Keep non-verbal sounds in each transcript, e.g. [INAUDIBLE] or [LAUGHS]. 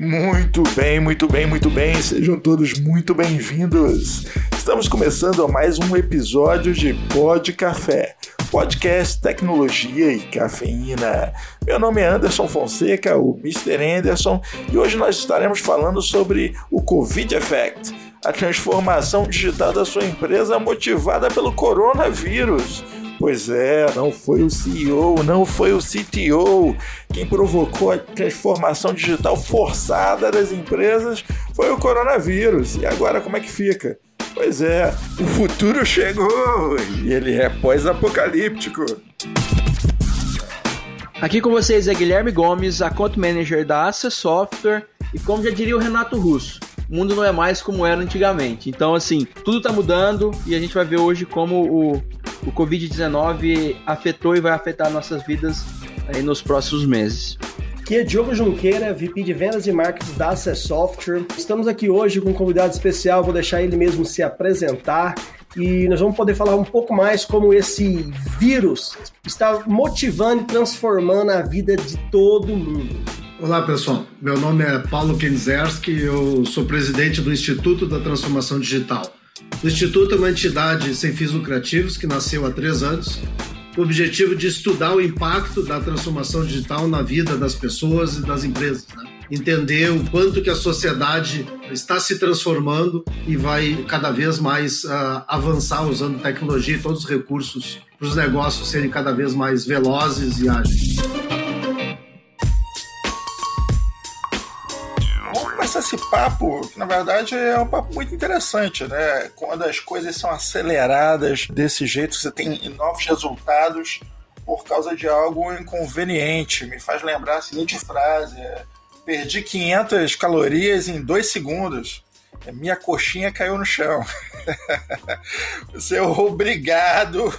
Muito bem, muito bem, muito bem. Sejam todos muito bem-vindos. Estamos começando mais um episódio de Pod Café, podcast tecnologia e cafeína. Meu nome é Anderson Fonseca, o Mr. Anderson, e hoje nós estaremos falando sobre o Covid Effect, a transformação digital da sua empresa motivada pelo coronavírus. Pois é, não foi o CEO, não foi o CTO. Quem provocou a transformação digital forçada das empresas foi o coronavírus. E agora como é que fica? Pois é, o futuro chegou e ele é pós-apocalíptico. Aqui com vocês é Guilherme Gomes, account manager da Access Software, e como já diria o Renato Russo, o mundo não é mais como era antigamente. Então, assim, tudo está mudando e a gente vai ver hoje como o, o Covid-19 afetou e vai afetar nossas vidas aí nos próximos meses. Aqui é Diogo Junqueira, VP de Vendas e Marketing da Access Software. Estamos aqui hoje com um convidado especial, vou deixar ele mesmo se apresentar e nós vamos poder falar um pouco mais como esse vírus está motivando e transformando a vida de todo mundo. Olá, pessoal. Meu nome é Paulo Kenzerski, eu sou presidente do Instituto da Transformação Digital. O Instituto é uma entidade sem fins lucrativos que nasceu há três anos, com o objetivo de estudar o impacto da transformação digital na vida das pessoas e das empresas. Né? Entender o quanto que a sociedade está se transformando e vai cada vez mais uh, avançar usando tecnologia e todos os recursos para os negócios serem cada vez mais velozes e ágeis. Esse papo, que na verdade é um papo muito interessante, né? Quando as coisas são aceleradas desse jeito, você tem novos resultados por causa de algo inconveniente. Me faz lembrar a seguinte frase: é, perdi 500 calorias em dois segundos. Minha coxinha caiu no chão. [LAUGHS] Você é obrigado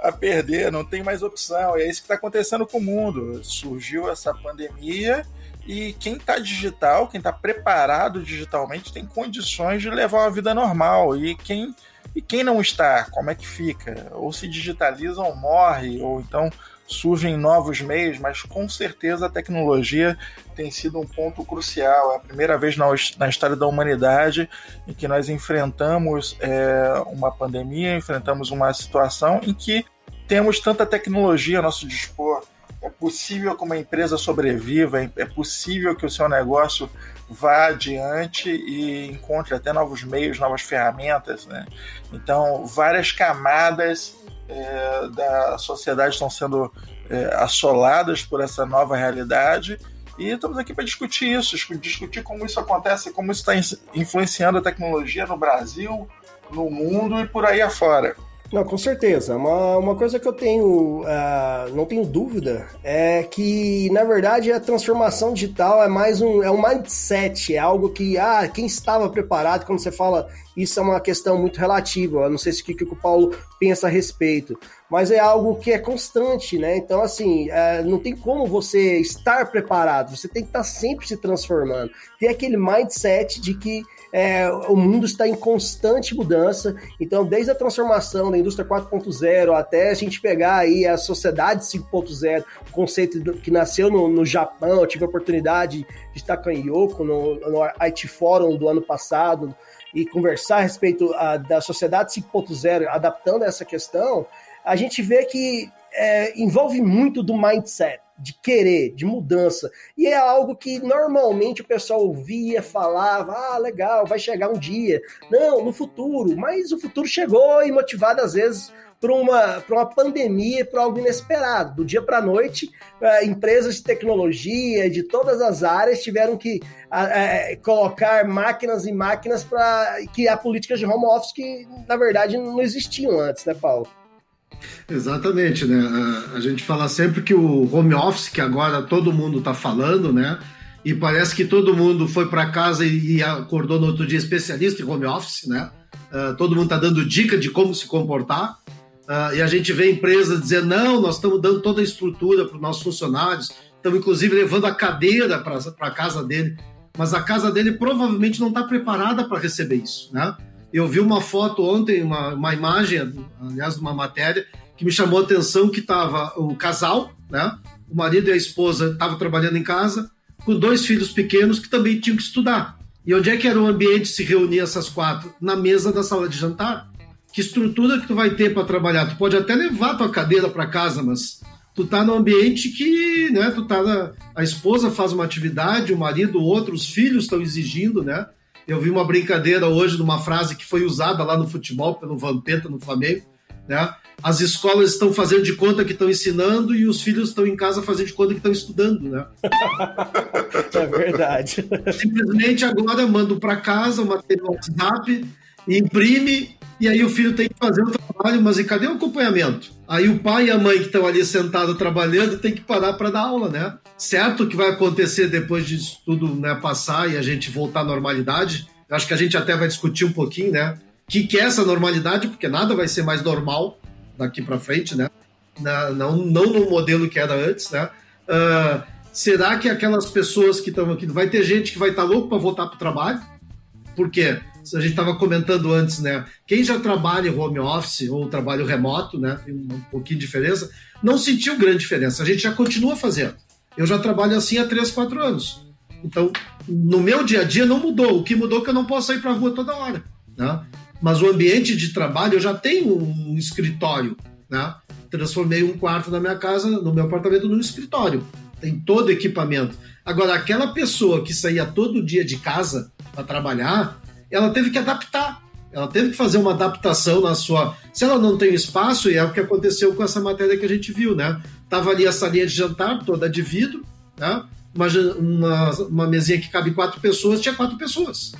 a perder, não tem mais opção. É isso que está acontecendo com o mundo. Surgiu essa pandemia e quem está digital, quem está preparado digitalmente, tem condições de levar uma vida normal. E quem, e quem não está, como é que fica? Ou se digitaliza ou morre, ou então surgem novos meios, mas com certeza a tecnologia tem sido um ponto crucial. É a primeira vez na, história da humanidade em que nós enfrentamos é, uma pandemia, enfrentamos uma situação em que temos tanta tecnologia a nosso dispor é possível que uma empresa sobreviva, é possível que o seu negócio vá adiante e encontre até novos meios, novas ferramentas. Né? Então, várias camadas é, da sociedade estão sendo é, assoladas por essa nova realidade. E estamos aqui para discutir isso, discutir como isso acontece, como isso está influenciando a tecnologia no Brasil, no mundo e por aí afora. Não, com certeza. Uma, uma coisa que eu tenho, uh, não tenho dúvida, é que, na verdade, a transformação digital é mais um, é um mindset, é algo que, ah, quem estava preparado, quando você fala, isso é uma questão muito relativa, eu não sei se o que, que o Paulo pensa a respeito, mas é algo que é constante, né? Então, assim, uh, não tem como você estar preparado, você tem que estar sempre se transformando. Tem aquele mindset de que é, o mundo está em constante mudança, então desde a transformação da indústria 4.0 até a gente pegar aí a sociedade 5.0, o conceito que nasceu no, no, Japão, eu tive a oportunidade de estar com a Yoko no, no IT Forum do ano passado e conversar a respeito a, da sociedade 5.0, adaptando essa questão, a gente vê que é, envolve muito do mindset de querer, de mudança. E é algo que normalmente o pessoal ouvia, falava, ah, legal, vai chegar um dia. Não, no futuro. Mas o futuro chegou e motivado às vezes por uma, por uma pandemia, por algo inesperado. Do dia para a noite, uh, empresas de tecnologia de todas as áreas tiveram que uh, colocar máquinas e máquinas para criar políticas de home office que, na verdade, não existiam antes, né, Paulo? Exatamente, né? A, gente fala sempre que o home office, que agora todo mundo está falando, né? E parece que todo mundo foi para casa e, acordou no outro dia especialista em home office, né? Uh, todo mundo está dando dica de como se comportar. Uh, e a gente vê empresas dizendo: não, nós estamos dando toda a estrutura para os nossos funcionários, estamos inclusive levando a cadeira para a casa dele, mas a casa dele provavelmente não está preparada para receber isso, né? Eu vi uma foto ontem, uma, uma imagem, aliás, uma matéria, que me chamou a atenção que estava o casal, né? O marido e a esposa estavam trabalhando em casa, com dois filhos pequenos que também tinham que estudar. E onde é que era o ambiente se reunir essas quatro? Na mesa da sala de jantar. Que estrutura que tu vai ter para trabalhar? Tu pode até levar tua cadeira para casa, mas tu tá num ambiente que, né, tu tá na, a esposa faz uma atividade, o marido outro, os filhos estão exigindo, né? Eu vi uma brincadeira hoje de uma frase que foi usada lá no futebol pelo Vampeta no Flamengo, né? As escolas estão fazendo de conta que estão ensinando e os filhos estão em casa fazendo de conta que estão estudando, né? [LAUGHS] é verdade. Simplesmente agora mando para casa uma WhatsApp, imprime e aí o filho tem que fazer o trabalho, mas e cadê o acompanhamento? Aí o pai e a mãe que estão ali sentados trabalhando tem que parar para dar aula, né? Certo que vai acontecer depois disso tudo né, passar e a gente voltar à normalidade. Eu acho que a gente até vai discutir um pouquinho, né? O que, que é essa normalidade, porque nada vai ser mais normal daqui para frente, né? não, não no modelo que era antes, né? Uh, será que aquelas pessoas que estão aqui, vai ter gente que vai estar tá louco para voltar para o trabalho? Por quê? A gente estava comentando antes, né? Quem já trabalha em home office ou trabalho remoto, né? Tem um pouquinho de diferença, não sentiu grande diferença. A gente já continua fazendo. Eu já trabalho assim há 3, 4 anos. Então, no meu dia a dia não mudou. O que mudou é que eu não posso sair para a rua toda hora. Né? mas o ambiente de trabalho eu já tenho um escritório, né? Transformei um quarto da minha casa, no meu apartamento, num escritório. Tem todo equipamento. Agora, aquela pessoa que saía todo dia de casa para trabalhar, ela teve que adaptar. Ela teve que fazer uma adaptação na sua. Se ela não tem espaço, e é o que aconteceu com essa matéria que a gente viu, né? Tava ali a salinha de jantar toda de vidro, né? Uma, uma, uma mesinha que cabe quatro pessoas, tinha quatro pessoas.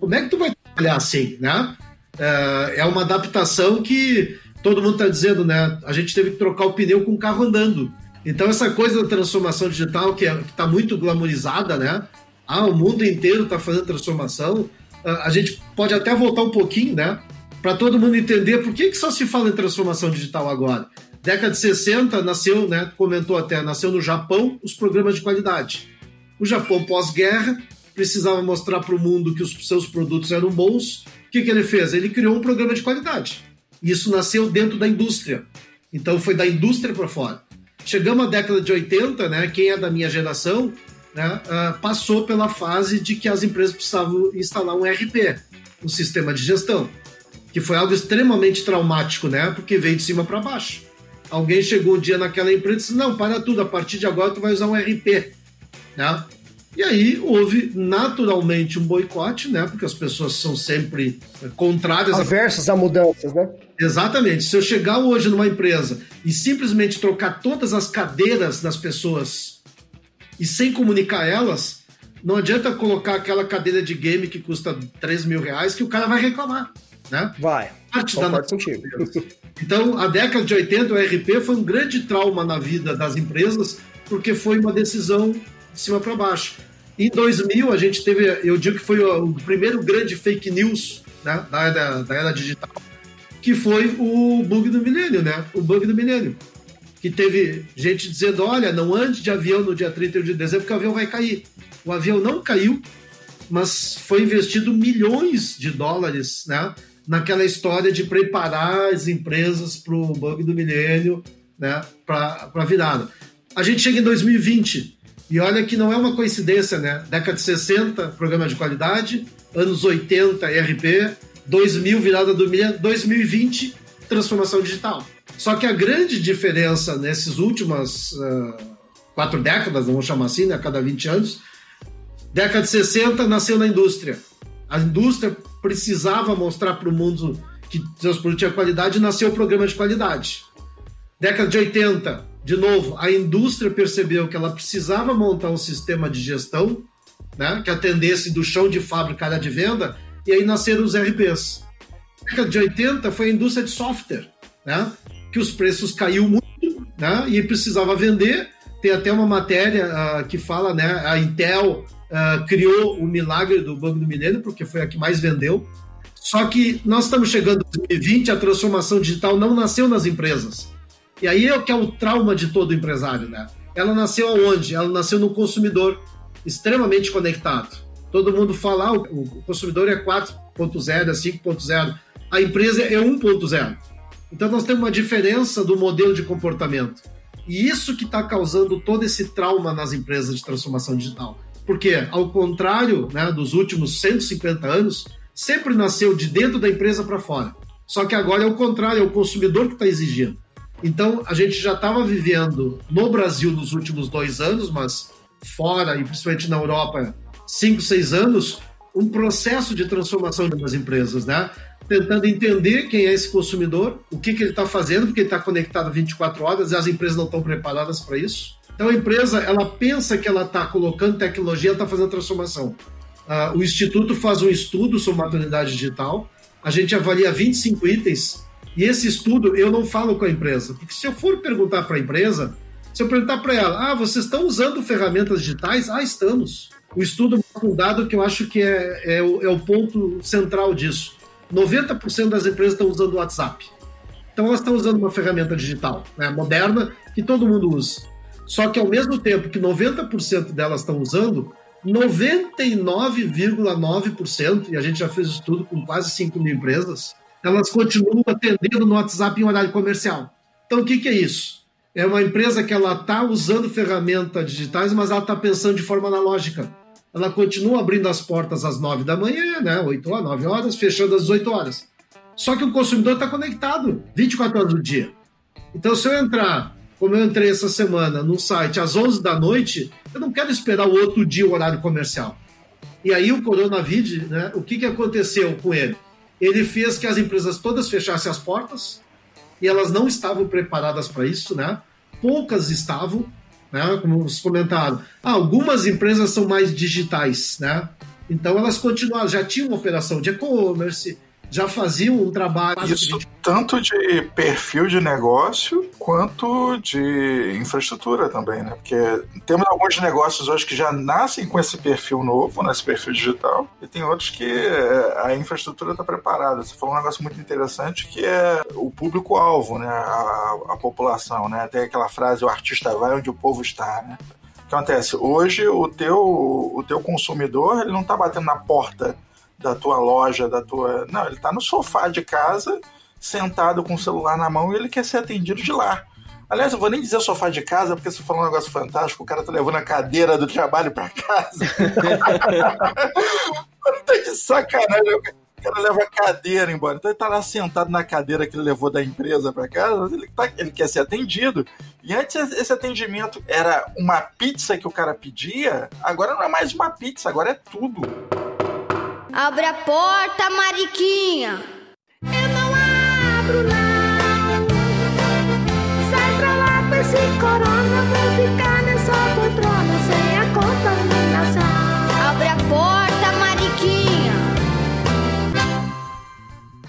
Como é que tu vai trabalhar assim, né? é, é uma adaptação que todo mundo está dizendo, né? A gente teve que trocar o pneu com o carro andando. Então, essa coisa da transformação digital, que é, está muito glamorizada, né? Ah, o mundo inteiro está fazendo transformação. A gente pode até voltar um pouquinho, né? Para todo mundo entender por que, que só se fala em transformação digital agora. Década de 60 nasceu, né? Comentou até, nasceu no Japão os programas de qualidade. O Japão pós-guerra precisava mostrar para o mundo que os seus produtos eram bons que, que ele fez? Ele criou um programa de qualidade. Isso nasceu dentro da indústria. Então foi da indústria para fora. Chegamos à década de 80, né? Quem é da minha geração, né? Uh, passou pela fase de que as empresas precisavam instalar um RP, um sistema de gestão, que foi algo extremamente traumático, né? Porque veio de cima para baixo. Alguém chegou um dia naquela empresa e disse: não, para tudo, a partir de agora tu vai usar um RP, né? E aí houve naturalmente um boicote, né? Porque as pessoas são sempre contrárias. Aversos a... a mudanças, né? Exatamente. Se eu chegar hoje numa empresa e simplesmente trocar todas as cadeiras das pessoas e sem comunicar elas, não adianta colocar aquela cadeira de game que custa 3 mil reais que o cara vai reclamar, né? Vai. Parte da contigo. [LAUGHS] Então, a década de 80, o RP foi um grande trauma na vida das empresas, porque foi uma decisão de cima para baixo. Em 2000, a gente teve, eu digo que foi o primeiro grande fake news né, da, era, da era digital, que foi o bug do milênio, né? O bug do milênio. Que teve gente dizendo: olha, não ande de avião no dia 31 de dezembro, porque o avião vai cair. O avião não caiu, mas foi investido milhões de dólares, né? Naquela história de preparar as empresas para o bug do milênio, né? Para a virada. A gente chega em 2020 e olha que não é uma coincidência, né? Década de 60, programa de qualidade, anos 80, ERP, 2000, virada do milênio, 2020, transformação digital. Só que a grande diferença nesses últimas uh, quatro décadas, vamos chamar assim, né? A cada 20 anos, década de 60 nasceu na indústria. A indústria precisava mostrar para o mundo que seus produtos tinham qualidade e nasceu o programa de qualidade. Década de 80, de novo, a indústria percebeu que ela precisava montar um sistema de gestão né, que atendesse do chão de fábrica à de venda, e aí nasceram os RPs. Na década de 80 foi a indústria de software, né, que os preços caiu muito né, e precisava vender. Tem até uma matéria uh, que fala, né, a Intel uh, criou o milagre do Banco do Milênio, porque foi a que mais vendeu. Só que nós estamos chegando em 2020, a transformação digital não nasceu nas empresas e aí é o que é o trauma de todo empresário, né? Ela nasceu aonde? Ela nasceu no consumidor extremamente conectado. Todo mundo fala, ah, o consumidor é 4.0, é 5.0. A empresa é 1.0. Então nós temos uma diferença do modelo de comportamento. E isso que está causando todo esse trauma nas empresas de transformação digital. Porque, ao contrário né, dos últimos 150 anos, sempre nasceu de dentro da empresa para fora. Só que agora é o contrário, é o consumidor que está exigindo. Então, a gente já estava vivendo no Brasil nos últimos dois anos, mas fora e principalmente na Europa, cinco, seis anos, um processo de transformação das empresas, né? Tentando entender quem é esse consumidor, o que, que ele está fazendo, porque ele está conectado 24 horas e as empresas não estão preparadas para isso. Então a empresa, ela pensa que ela está colocando tecnologia, está fazendo transformação. Uh, o Instituto faz um estudo sobre maturidade digital, a gente avalia 25 itens, e esse estudo eu não falo com a empresa, porque se eu for perguntar para a empresa, se eu perguntar para ela, ah, vocês estão usando ferramentas digitais? Ah, estamos. O estudo mostra um dado que eu acho que é, é, o, é o ponto central disso. 90% das empresas estão usando o WhatsApp. Então elas estão usando uma ferramenta digital, né, moderna, que todo mundo usa. Só que ao mesmo tempo que 90% delas estão usando, 99,9%, e a gente já fez estudo com quase 5 mil empresas, elas continuam atendendo no WhatsApp em horário comercial. Então o que, que é isso? É uma empresa que ela está usando ferramentas digitais, mas ela está pensando de forma analógica. Ela continua abrindo as portas às 9 da manhã, né? 8 horas, 9 horas, fechando às 18 horas. Só que o consumidor está conectado 24 horas do dia. Então, se eu entrar, como eu entrei essa semana, no site às 11 da noite, eu não quero esperar o outro dia o horário comercial. E aí o coronavírus, né? O que, que aconteceu com ele? Ele fez que as empresas todas fechassem as portas, e elas não estavam preparadas para isso, né? Poucas estavam, né? Como vocês comentaram. Ah, algumas empresas são mais digitais, né? Então elas continuaram, já tinham uma operação de e-commerce, já faziam um trabalho. Isso tanto de perfil de negócio quanto de infraestrutura também, né? Porque temos alguns negócios hoje que já nascem com esse perfil novo, nesse né? perfil digital, e tem outros que é, a infraestrutura está preparada. Você falou um negócio muito interessante que é o público-alvo, né? A, a população, né? Tem aquela frase: o artista vai onde o povo está, né? O que acontece? Hoje o teu, o teu consumidor ele não está batendo na porta da tua loja, da tua. Não, ele está no sofá de casa, sentado com o celular na mão e ele quer ser atendido de lá. Aliás, eu vou nem dizer sofá de casa, porque você falou um negócio fantástico, o cara tá levando a cadeira do trabalho para casa. [LAUGHS] tá de sacanagem. O cara leva a cadeira embora. Então ele tá lá sentado na cadeira que ele levou da empresa para casa, ele, tá, ele quer ser atendido. E antes esse atendimento era uma pizza que o cara pedia, agora não é mais uma pizza, agora é tudo. Abre a porta, Mariquinha. Eu não abro, não. Sai pra lá com esse corona. Vou ficar nessa poltrona sem a contaminação. Abre a porta, Mariquinha.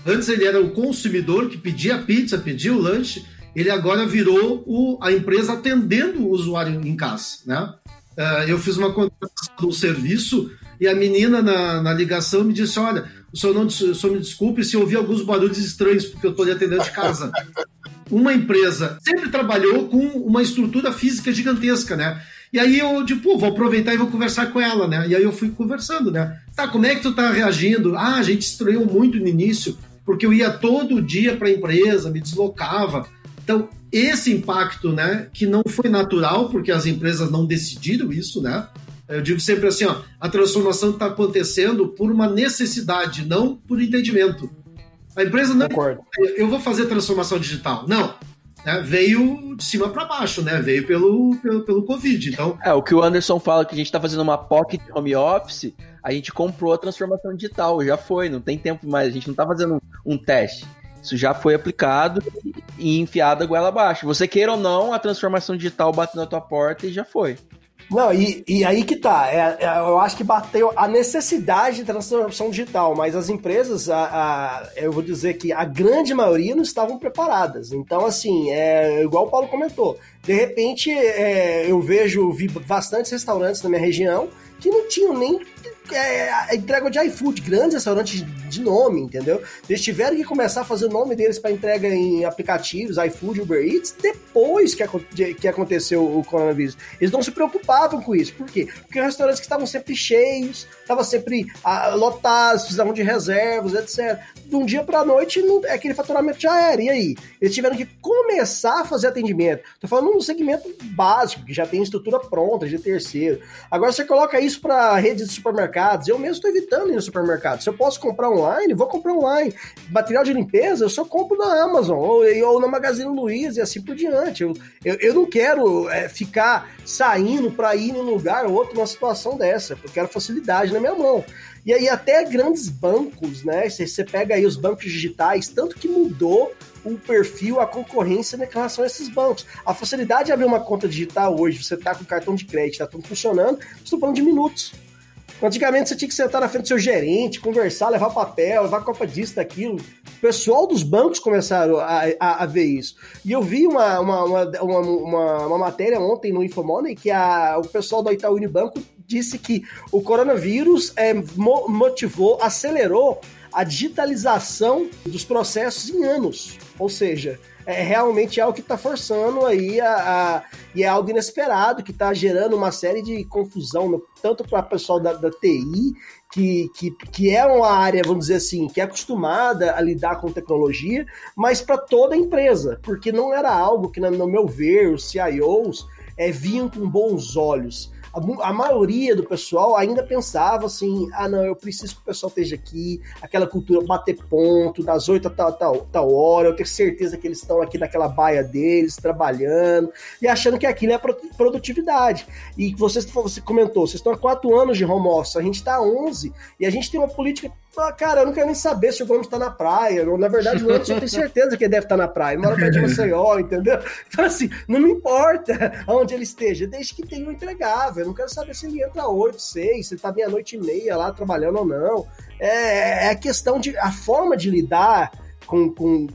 Antes ele era o consumidor que pedia pizza, pedia o lanche. Ele agora virou o, a empresa atendendo o usuário em casa, né? Uh, eu fiz uma contratação do serviço e a menina na, na ligação me disse: Olha, o senhor, não, o senhor me desculpe se ouvir alguns barulhos estranhos, porque eu estou lhe atendendo de casa. [LAUGHS] uma empresa sempre trabalhou com uma estrutura física gigantesca, né? E aí eu, tipo, vou aproveitar e vou conversar com ela, né? E aí eu fui conversando, né? Tá, como é que tu tá reagindo? Ah, a gente estranhou muito no início, porque eu ia todo dia para a empresa, me deslocava. Então, esse impacto, né, que não foi natural, porque as empresas não decidiram isso, né? Eu digo sempre assim, ó, a transformação está acontecendo por uma necessidade, não por entendimento. A empresa não. Concordo. Eu vou fazer transformação digital. Não. Né, veio de cima para baixo, né? Veio pelo, pelo, pelo Covid. Então... É, o que o Anderson fala que a gente está fazendo uma pocket home office, a gente comprou a transformação digital, já foi, não tem tempo mais, a gente não está fazendo um, um teste. Isso já foi aplicado e enfiado a goela abaixo. Você queira ou não, a transformação digital bate na tua porta e já foi. Não, e, e aí que tá. É, é, eu acho que bateu a necessidade de transformação digital, mas as empresas, a, a, eu vou dizer que a grande maioria não estavam preparadas. Então, assim, é igual o Paulo comentou. De repente, é, eu vejo, vi bastantes restaurantes na minha região que não tinham nem é, a entrega de iFood, grandes restaurantes de nome, entendeu? Eles tiveram que começar a fazer o nome deles para entrega em aplicativos, iFood, Uber Eats, depois que, que aconteceu o coronavírus. Eles não se preocupavam com isso. Por quê? Porque os restaurantes que estavam sempre cheios, estavam sempre lotados, precisavam de reservas, etc. De um dia para a noite, não, aquele faturamento já era. E aí? Eles tiveram que começar a fazer atendimento. Tô falando num segmento básico, que já tem estrutura pronta, de terceiro. Agora você coloca isso para redes de supermercados. Eu mesmo estou evitando ir no supermercado. Se eu posso comprar online, vou comprar online. Material de limpeza, eu só compro na Amazon ou, ou na Magazine Luiza e assim por diante. Eu, eu, eu não quero é, ficar saindo para ir em um lugar ou outro numa situação dessa. Eu quero facilidade na minha mão. E aí até grandes bancos, né? Você pega aí os bancos digitais, tanto que mudou o perfil, a concorrência em relação a esses bancos. A facilidade de abrir uma conta digital hoje, você tá com cartão de crédito, tá tudo funcionando, estou falando de minutos. Antigamente você tinha que sentar na frente do seu gerente, conversar, levar papel, levar copa disso, daquilo. O pessoal dos bancos começaram a, a, a ver isso. E eu vi uma, uma, uma, uma, uma matéria ontem no Infomoney que a, o pessoal do Itaú Unibanco disse que o coronavírus é, motivou, acelerou a digitalização dos processos em anos. Ou seja, é realmente algo que está forçando aí a, a, e é algo inesperado que está gerando uma série de confusão no, tanto para o pessoal da, da TI que, que, que é uma área, vamos dizer assim, que é acostumada a lidar com tecnologia, mas para toda a empresa, porque não era algo que, no meu ver, os CIOs é, vinham com bons olhos a, a, maioria do pessoal ainda pensava assim: ah, não, eu preciso que o pessoal esteja aqui, aquela cultura bater ponto, das 8 a tal, tal, tal hora, eu tenho certeza que eles estão aqui naquela baia deles, trabalhando, e achando que aquilo é produtividade. E você, você comentou, vocês estão há quatro anos de home office, a gente está há 11, e a gente tem uma política ah, cara, eu não quero nem saber se o Gomes tá na praia. Na verdade, o Anderson eu tenho certeza que ele deve estar tá na praia. Ele mora perto de [LAUGHS] Maceió, entendeu? Então, assim, não me importa aonde ele esteja, desde que tenha um entregável. Eu não quero saber se ele entra 8, 6, se ele tá meia-noite e meia lá trabalhando ou não. É, é a questão de. a forma de lidar com, com,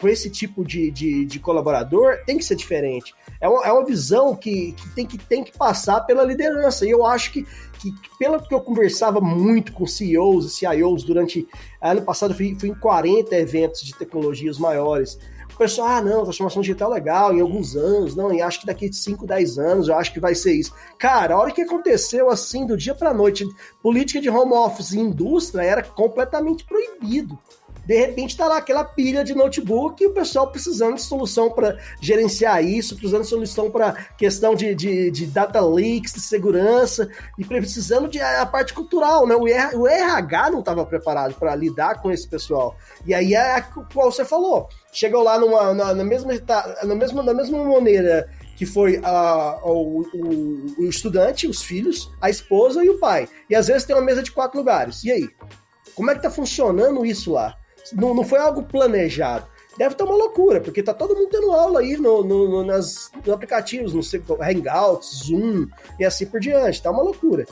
com esse tipo de, de, de, colaborador tem que ser diferente. É uma, é uma visão que, que, tem que tem que passar pela liderança. E eu acho que, que, pelo que eu conversava muito com CEOs e CIOs durante. Ano passado, fui, fui em 40 eventos de tecnologias maiores. O pessoal, ah, não, transformação digital é legal, em alguns anos, não, e acho que daqui de 5, 10 anos eu acho que vai ser isso. Cara, a hora que aconteceu assim, do dia pra noite, política de home office e indústria era completamente proibido de repente tá lá aquela pilha de notebook e o pessoal precisando de solução para gerenciar isso, precisando de solução para questão de, de, de, data leaks, de segurança, e precisando de a, parte cultural, né? O, RH, o RH não estava preparado para lidar com esse pessoal. E aí é qual você falou. Chegou lá numa, na, na, mesma, na, mesma, na mesma maneira que foi a, o, o, o estudante, os filhos, a esposa e o pai. E às vezes tem uma mesa de quatro lugares. E aí? Como é que tá funcionando isso lá? Não, não foi algo planejado. Deve estar uma loucura, porque tá todo mundo tendo aula aí no, no, no nas, aplicativos, no Hangouts, Zoom e assim por diante. Tá uma loucura.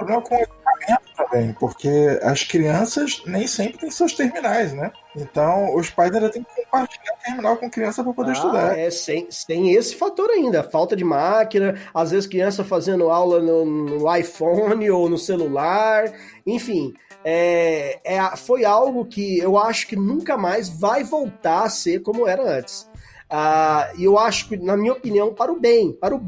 Problema com o equipamento também, porque as crianças nem sempre têm seus terminais, né? Então, os pais ainda têm que compartilhar o terminal com criança para poder ah, estudar. É, sem, tem esse fator ainda, falta de máquina, às vezes criança fazendo aula no, no iPhone ou no celular, enfim é, é, foi algo que eu acho que nunca mais vai voltar a ser como era antes. Ah, e eu acho que, na minha opinião, para o bem, para o,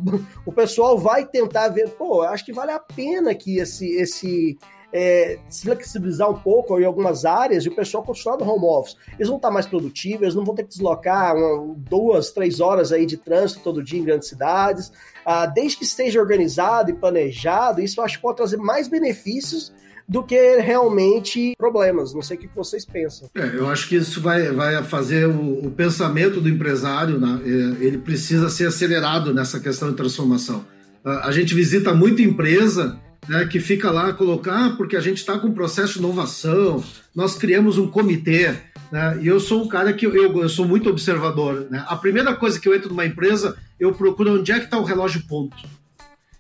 o pessoal vai tentar ver, pô, acho que vale a pena que esse, esse é, se flexibilizar um pouco em algumas áreas e o pessoal continuar no home office. Eles vão estar mais produtivos, eles não vão ter que deslocar uma, duas, três horas aí de trânsito todo dia em grandes cidades. Ah, desde que esteja organizado e planejado, isso eu acho que pode trazer mais benefícios do que realmente problemas. Não sei o que vocês pensam. É, eu acho que isso vai, vai fazer o, o pensamento do empresário, né? É, ele precisa ser acelerado nessa questão de transformação. A gente visita muita empresa né, que fica lá colocar, ah, porque a gente está com um processo de inovação, nós criamos um comitê, né, e eu sou um cara que eu, eu sou muito observador. Né? A primeira coisa que eu entro numa empresa, eu procuro onde é que está o relógio ponto.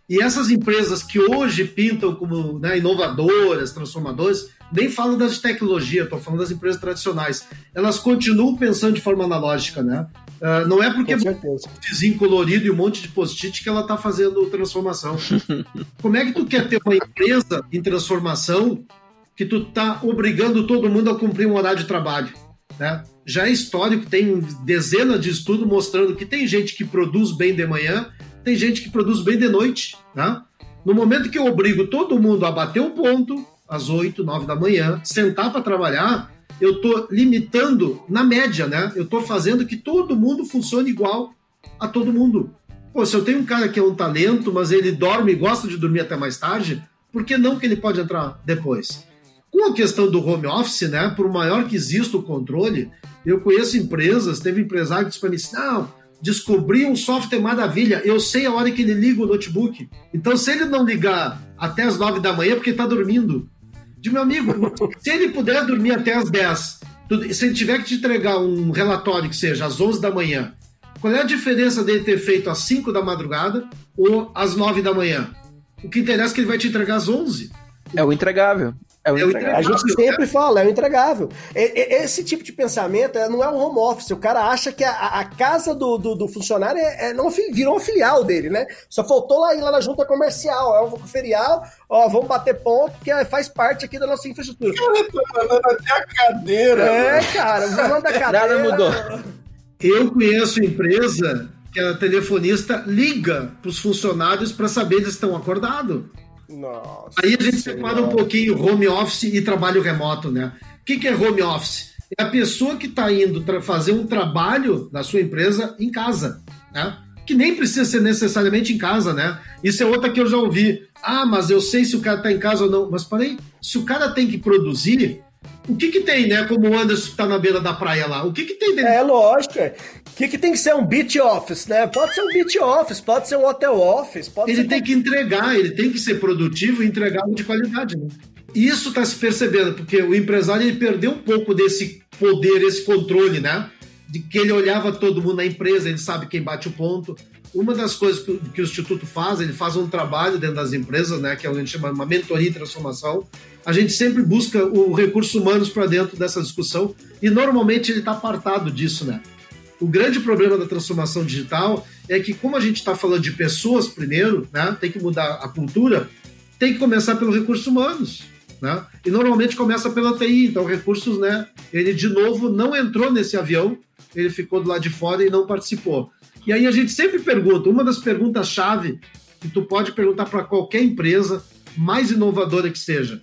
E essas empresas que hoje pintam como né, inovadoras, transformadoras, nem falo das de tecnologia, estou falando das empresas tradicionais. Elas continuam pensando de forma analógica, né? Uh, não é porque Com certeza. vizinho colorido e um monte de post-it que ela está fazendo transformação. [LAUGHS] Como é que tu quer ter uma empresa em transformação que tu tá obrigando todo mundo a cumprir um horário de trabalho? Né? Já é histórico, tem dezenas de estudos mostrando que tem gente que produz bem de manhã, tem gente que produz bem de noite. Né? No momento que eu obrigo todo mundo a bater o ponto, às 8, 9 da manhã, sentar para trabalhar, eu estou limitando na média, né? Eu estou fazendo que todo mundo funcione igual a todo mundo. Pô, se eu tenho um cara que é um talento, mas ele dorme e gosta de dormir até mais tarde, por que não que ele pode entrar depois? Com a questão do home office, né? Por maior que exista o controle, eu conheço empresas, teve empresário que disse para mim assim, não, descobri um software maravilha, eu sei a hora que ele liga o notebook. Então, se ele não ligar até as nove da manhã, é porque está dormindo de meu amigo, se ele puder dormir até as 10, se ele tiver que te entregar um relatório que seja às 11 da manhã, qual é a diferença dele ter feito às 5 da madrugada ou às 9 da manhã? O que interessa é que ele vai te entregar às 11. É o entregável. É o entregável. A gente sempre fala, é o entregável. Esse tipo de pensamento é, não é um home office. O cara acha que a, a casa do, do, do funcionário é, é não, virou uma filial dele, né? Só faltou lá ir lá na junta comercial. É um ferial, ó, vamos bater ponto, que é- faz parte aqui da nossa infraestrutura. mandando até a cadeira. É, cara, manda cadeira. Nada mudou. Eu conheço empresa que a telefonista liga para os funcionários para saber se eles estão acordados. Nossa. Aí a gente separa um pouquinho home office e trabalho remoto, né? O que, que é home office? É a pessoa que está indo fazer um trabalho na sua empresa em casa, né? Que nem precisa ser necessariamente em casa, né? Isso é outra que eu já ouvi. Ah, mas eu sei se o cara está em casa ou não. Mas peraí, se o cara tem que produzir, o que que tem, né? Como o Anderson está na beira da praia lá, o que que tem dentro É lógico. é. O que, que tem que ser um beach office, né? Pode ser um beach office, pode ser um hotel office, pode Ele tem que entregar, ele tem que ser produtivo e entregar algo de qualidade. Né? Isso está se percebendo, porque o empresário ele perdeu um pouco desse poder, esse controle, né? De que ele olhava todo mundo na empresa, ele sabe quem bate o ponto. Uma das coisas que, o- que o Instituto faz, ele faz um trabalho dentro das empresas, né? Que é a gente chama uma mentoria e transformação. A gente sempre busca o recurso humanos para dentro dessa discussão e normalmente ele está apartado disso, né? O grande problema da transformação digital é que, como a gente está falando de pessoas primeiro, né, tem que mudar a cultura, tem que começar pelos recursos humanos. Né? E normalmente começa pela TI, então recursos, né? Ele de novo não entrou nesse avião, ele ficou do lado de fora e não participou. E aí a gente sempre pergunta, uma das perguntas-chave que tu pode perguntar para qualquer empresa, mais inovadora que seja,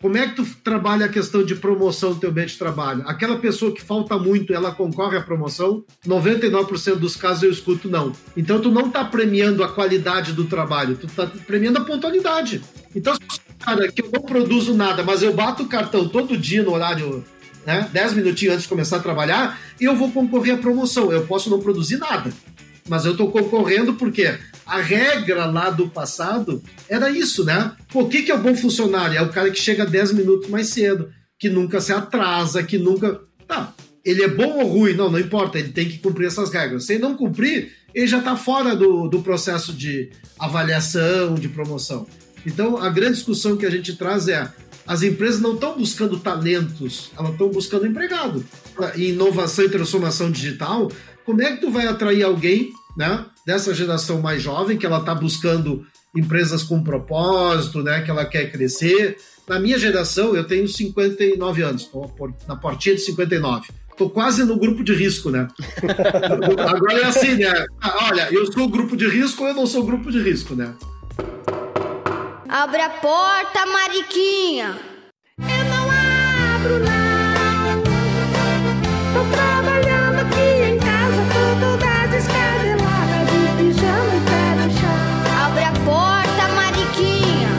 como é que tu trabalha a questão de promoção do teu ambiente de trabalho? Aquela pessoa que falta muito, ela concorre à promoção? 99% dos casos eu escuto não. Então tu não está premiando a qualidade do trabalho, tu está premiando a pontualidade. Então, cara que eu não produzo nada, mas eu bato o cartão todo dia no horário, né, 10 minutinhos antes de começar a trabalhar, eu vou concorrer à promoção. Eu posso não produzir nada, mas eu estou concorrendo porque a regra lá do passado era isso, né? O que, que é o bom funcionário? É o cara que chega 10 minutos mais cedo, que nunca se atrasa, que nunca. Tá, ele é bom ou ruim? Não, não importa, ele tem que cumprir essas regras. Se ele não cumprir, ele já está fora do, do processo de avaliação, de promoção. Então, a grande discussão que a gente traz é: as empresas não estão buscando talentos, elas estão buscando empregado. Em inovação e transformação digital, como é que tu vai atrair alguém, né, dessa geração mais jovem, que ela está buscando empresas com propósito, né, que ela quer crescer? Na minha geração, eu tenho 59 anos, estou na portinha de 59. Estou quase no grupo de risco, né? [LAUGHS] Agora é assim, né? Ah, olha, eu sou grupo de risco ou eu não sou grupo de risco, né? Abre a porta, Mariquinha. Eu não abro, não. Tô trabalhando aqui em casa, tô toda descabelada, de pijama e pé no chão. Abre a porta, Mariquinha.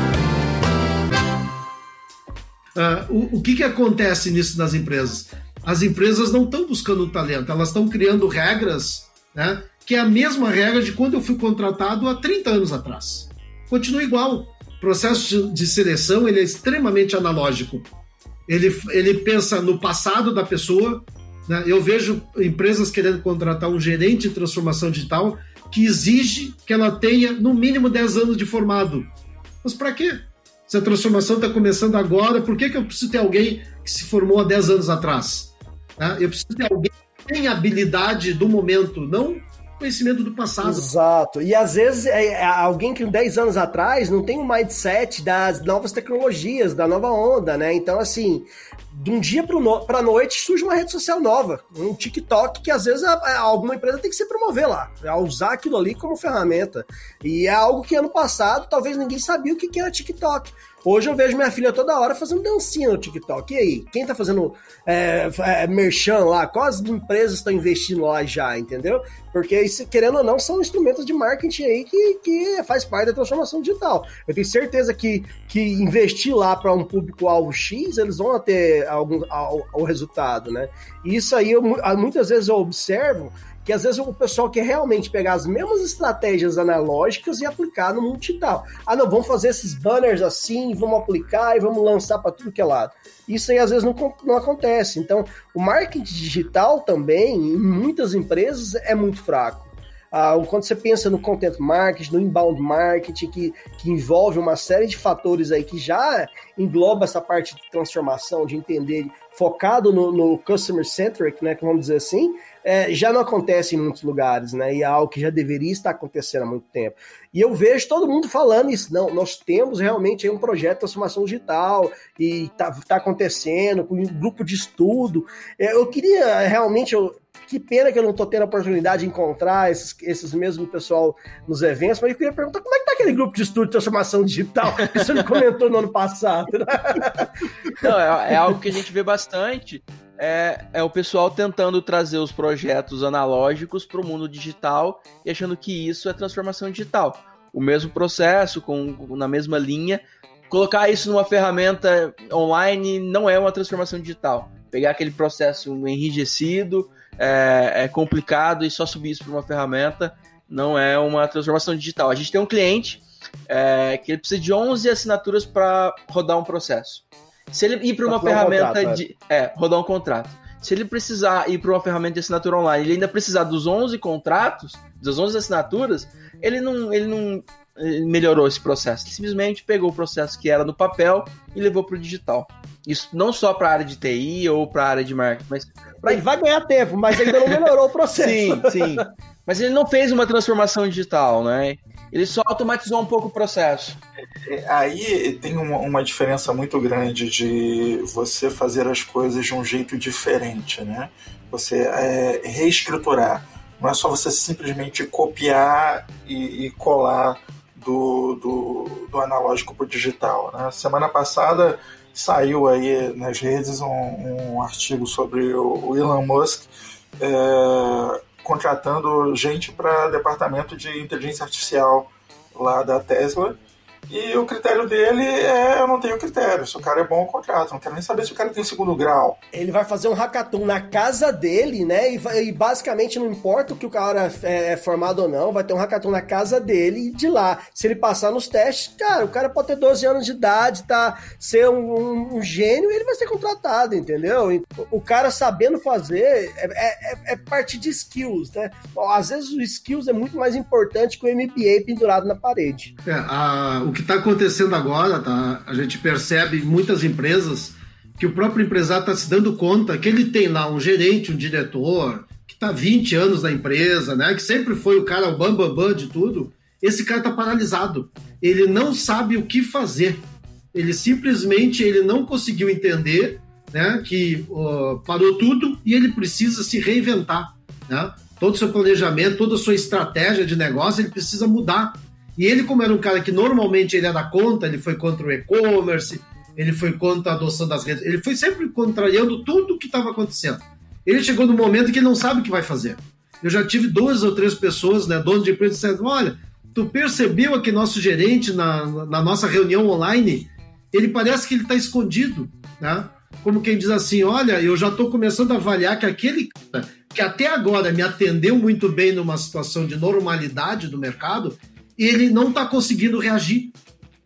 Ah, o, o que, que acontece nisso nas empresas? As empresas não estão buscando talento, elas estão criando regras, né? Que é a mesma regra de quando eu fui contratado há 30 anos atrás. Continua igual. Processo de, seleção ele é extremamente analógico. Ele, ele pensa no passado da pessoa. Né? Eu vejo empresas querendo contratar um gerente de transformação digital que exige que ela tenha no mínimo 10 anos de formado. Mas para quê? Se a transformação está começando agora, por que, que eu preciso ter alguém que se formou há 10 anos atrás? Né? Eu preciso de alguém que tenha habilidade do momento, não conhecimento do passado. Exato. E às vezes é, é alguém que 10 anos atrás não tem um mindset das novas tecnologias, da nova onda, né? Então, assim, de um dia para noite surge uma rede social nova, um TikTok que às vezes a, a, alguma empresa tem que se promover lá, a usar aquilo ali como ferramenta. E é algo que ano passado talvez ninguém sabia o que, que era TikTok. Hoje eu vejo minha filha toda hora fazendo dancinha no TikTok. E aí, quem tá fazendo é, é, merchan lá? Quais empresas estão investindo lá já, entendeu? Porque, isso, querendo ou não, são instrumentos de marketing aí que, que faz parte da transformação digital. Eu tenho certeza que, que investir lá para um público-alvo X, eles vão ter algum, o resultado, né? E isso aí, eu, muitas vezes eu observo que às vezes o pessoal quer realmente pegar as mesmas estratégias analógicas e aplicar no mundo digital. Ah, não, vamos fazer esses banners assim, vamos aplicar e vamos lançar para tudo que é lado. Isso aí às vezes não, não acontece. Então, o marketing digital também, em muitas empresas, é muito fraco. Ah, quando você pensa no content marketing, no inbound marketing, que, que envolve uma série de fatores aí que já engloba essa parte de transformação, de entender, focado no, no customer centric, né, vamos dizer assim, é, já não acontece em muitos lugares, né? E é algo que já deveria estar acontecendo há muito tempo. E eu vejo todo mundo falando isso. Não, nós temos realmente um projeto de transformação digital e tá, tá acontecendo com um grupo de estudo. É, eu queria realmente. Eu, que pena que eu não estou tendo a oportunidade de encontrar esses, esses mesmos pessoal nos eventos, mas eu queria perguntar como é que tá aquele grupo de estudo de transformação digital [LAUGHS] que você não comentou no ano passado. [LAUGHS] Não, é, é algo que a gente vê bastante é, é o pessoal tentando trazer os projetos analógicos para o mundo digital e achando que isso é transformação digital. O mesmo processo, com, na mesma linha. Colocar isso numa ferramenta online não é uma transformação digital. Pegar aquele processo enrijecido, é, é complicado e só subir isso para uma ferramenta não é uma transformação digital. A gente tem um cliente é, que ele precisa de 11 assinaturas para rodar um processo. Se ele ir para uma ferramenta um contrato, de. É. rodar um contrato. Se ele precisar ir para uma ferramenta de assinatura online, ele ainda precisar dos 11 contratos, das 11 assinaturas, ele não, ele não melhorou esse processo. Ele simplesmente pegou o processo que era no papel e levou para o digital. Isso não só para a área de TI ou para a área de marketing, mas. Pra... Ele vai ganhar tempo, mas ainda não melhorou o processo. sim, sim. Mas ele não fez uma transformação digital, né? Ele só automatizou um pouco o processo. Aí tem uma, uma, diferença muito grande de você fazer as coisas de um jeito diferente, né? Você é, reescriturar. Não é só você simplesmente copiar e, e colar do, do, do analógico para o digital. Né? Semana passada saiu aí nas redes um, um artigo sobre o, Elon Musk é, contratando gente para departamento de inteligência artificial lá da Tesla e o critério dele é: eu não tenho critério. Se o cara é bom, eu contrato. Não quero nem saber se o cara tem segundo grau. Ele vai fazer um hackathon na casa dele, né? E, vai, e basicamente não importa o que o cara é, é, formado ou não, vai ter um hackathon na casa dele e de lá. Se ele passar nos testes, cara, o cara pode ter 12 anos de idade, tá? Ser um, um, um gênio e ele vai ser contratado, entendeu? O cara sabendo fazer é, é, é, é parte de skills, né? Às vezes o skills é muito mais importante que o MBA pendurado na parede. É, a, o que está acontecendo agora, tá? A gente percebe muitas empresas que o próprio empresário está se dando conta que ele tem lá um gerente, um diretor, que está 20 anos na empresa, né? Que sempre foi o cara, o bambambam bam, bam de tudo. Esse cara está paralisado. Ele não sabe o que fazer. Ele simplesmente ele não conseguiu entender né, que parou tudo e ele precisa se reinventar. Né? Todo o seu planejamento, toda a sua estratégia de negócio, ele precisa mudar. E ele, como era um cara que normalmente ele era contra, ele foi contra o e-commerce, ele foi contra a adoção das redes, ele foi sempre contrariando tudo o que estava acontecendo. Ele chegou no momento que ele não sabe o que vai fazer. Eu já tive duas ou três pessoas, né, dono de empresa, dizendo: olha, tu percebeu que nosso gerente, na, na nossa reunião online, ele parece que ele está escondido, né? Como quem diz assim: olha, eu já estou começando a avaliar que aquele cara que até agora me atendeu muito bem numa situação de normalidade do mercado, ele não está conseguindo reagir.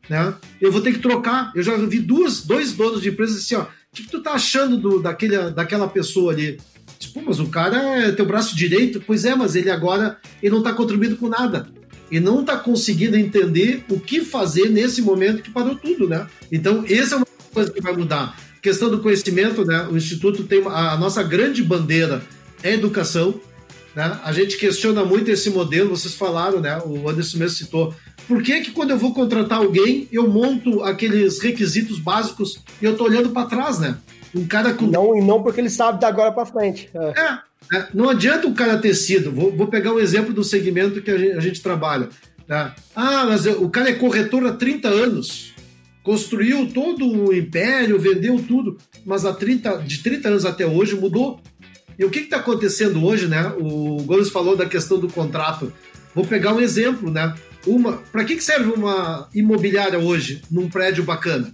Né? Eu vou ter que trocar. Eu já vi duas, dois donos de empresas assim, ó. O que, que tu tá achando do, daquele, daquela pessoa ali? Tipo, mas o cara é teu braço direito. Pois é, mas ele agora ele não está contribuindo com nada. E não está conseguindo entender o que fazer nesse momento que parou tudo, né? Então, essa é uma coisa que vai mudar. questão do conhecimento, né? O Instituto tem a nossa grande bandeira é educação. Né? A gente questiona muito esse modelo, vocês falaram, né? O Anderson mesmo citou. Por que, que quando eu vou contratar alguém, eu monto aqueles requisitos básicos e eu tô olhando para trás, né? Um cara com. Não, e não porque ele sabe da agora para frente. É. É, é, não adianta o cara ter sido. Vou, vou pegar um exemplo do segmento que a gente, a gente trabalha. Né? Ah, mas o cara é corretor há 30 anos. Construiu todo o império, vendeu tudo. Mas há 30, de 30 anos até hoje mudou. E o que está acontecendo hoje, né? O Gomes falou da questão do contrato. Vou pegar um exemplo, né? Uma, para que, que serve uma imobiliária hoje num prédio bacana?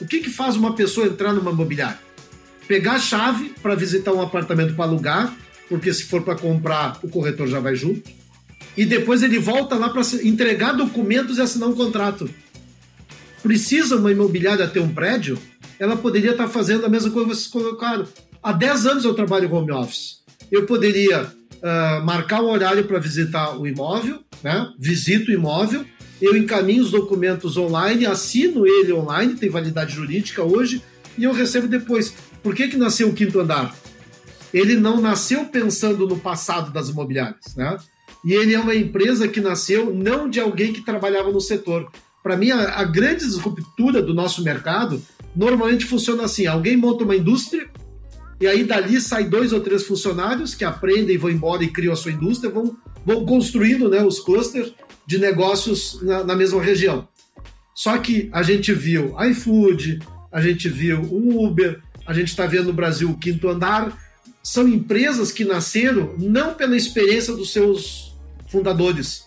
O que, que faz uma pessoa entrar numa imobiliária? Pegar a chave para visitar um apartamento para alugar, porque se for para comprar, o corretor já vai junto. E depois ele volta lá para entregar documentos e assinar um contrato. Precisa uma imobiliária ter um prédio? Ela poderia estar tá fazendo a mesma coisa que vocês colocaram Há 10 anos eu trabalho home office. Eu poderia uh, marcar um horário para visitar o imóvel, né? visito o imóvel, eu encaminho os documentos online, assino ele online, tem validade jurídica hoje, e eu recebo depois. Por que, que nasceu o quinto andar? Ele não nasceu pensando no passado das imobiliárias, né? E ele é uma empresa que nasceu não de alguém que trabalhava no setor. Para mim, a, a grande ruptura do nosso mercado normalmente funciona assim: alguém monta uma indústria, e aí dali sai dois ou três funcionários que aprendem, vão embora e criam a sua indústria, vão, vão construindo né, os clusters de negócios na, na mesma região. Só que a gente viu iFood, a gente viu o Uber, a gente está vendo no Brasil o Quinto Andar. São empresas que nasceram não pela experiência dos seus fundadores.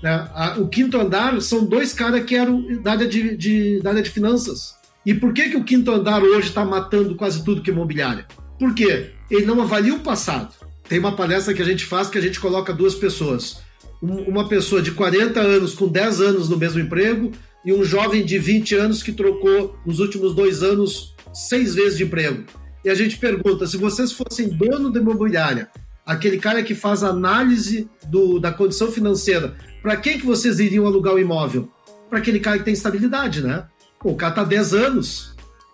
Né? O Quinto Andar são dois caras que eram da área de, de, da área de finanças. E por que, que o Quinto Andar hoje está matando quase tudo que é imobiliária? Por quê? Ele não avalia o passado. Tem uma palestra que a gente faz que a gente coloca duas pessoas. Uma pessoa de 40 anos com 10 anos no mesmo emprego e um jovem de 20 anos que trocou nos últimos dois anos seis vezes de emprego. E a gente pergunta: se vocês fossem dono da imobiliária, aquele cara que faz análise do, da condição financeira, para quem que vocês iriam alugar o imóvel? Para aquele cara que tem estabilidade, né? Pô, o cara está 10 anos,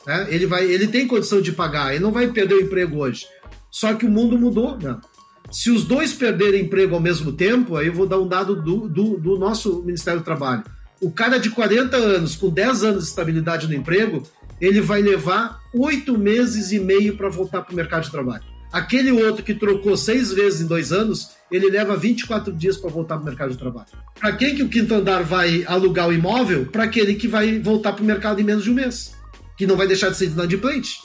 né? Ele, vai, ele tem condição de pagar, ele não vai perder o emprego hoje. Só que o mundo mudou. Né? Se os dois perderem emprego ao mesmo tempo, aí eu vou dar um dado do, do, do nosso Ministério do Trabalho. O cara de 40 anos, com 10 anos de estabilidade no emprego, ele vai levar oito meses e meio para voltar para o mercado de trabalho. Aquele outro que trocou seis vezes em dois anos, ele leva 24 dias para voltar para o mercado de trabalho. Para quem que o quinto andar vai alugar o imóvel? Para aquele que vai voltar para o mercado em menos de um mês que não vai deixar de ser inadimplente.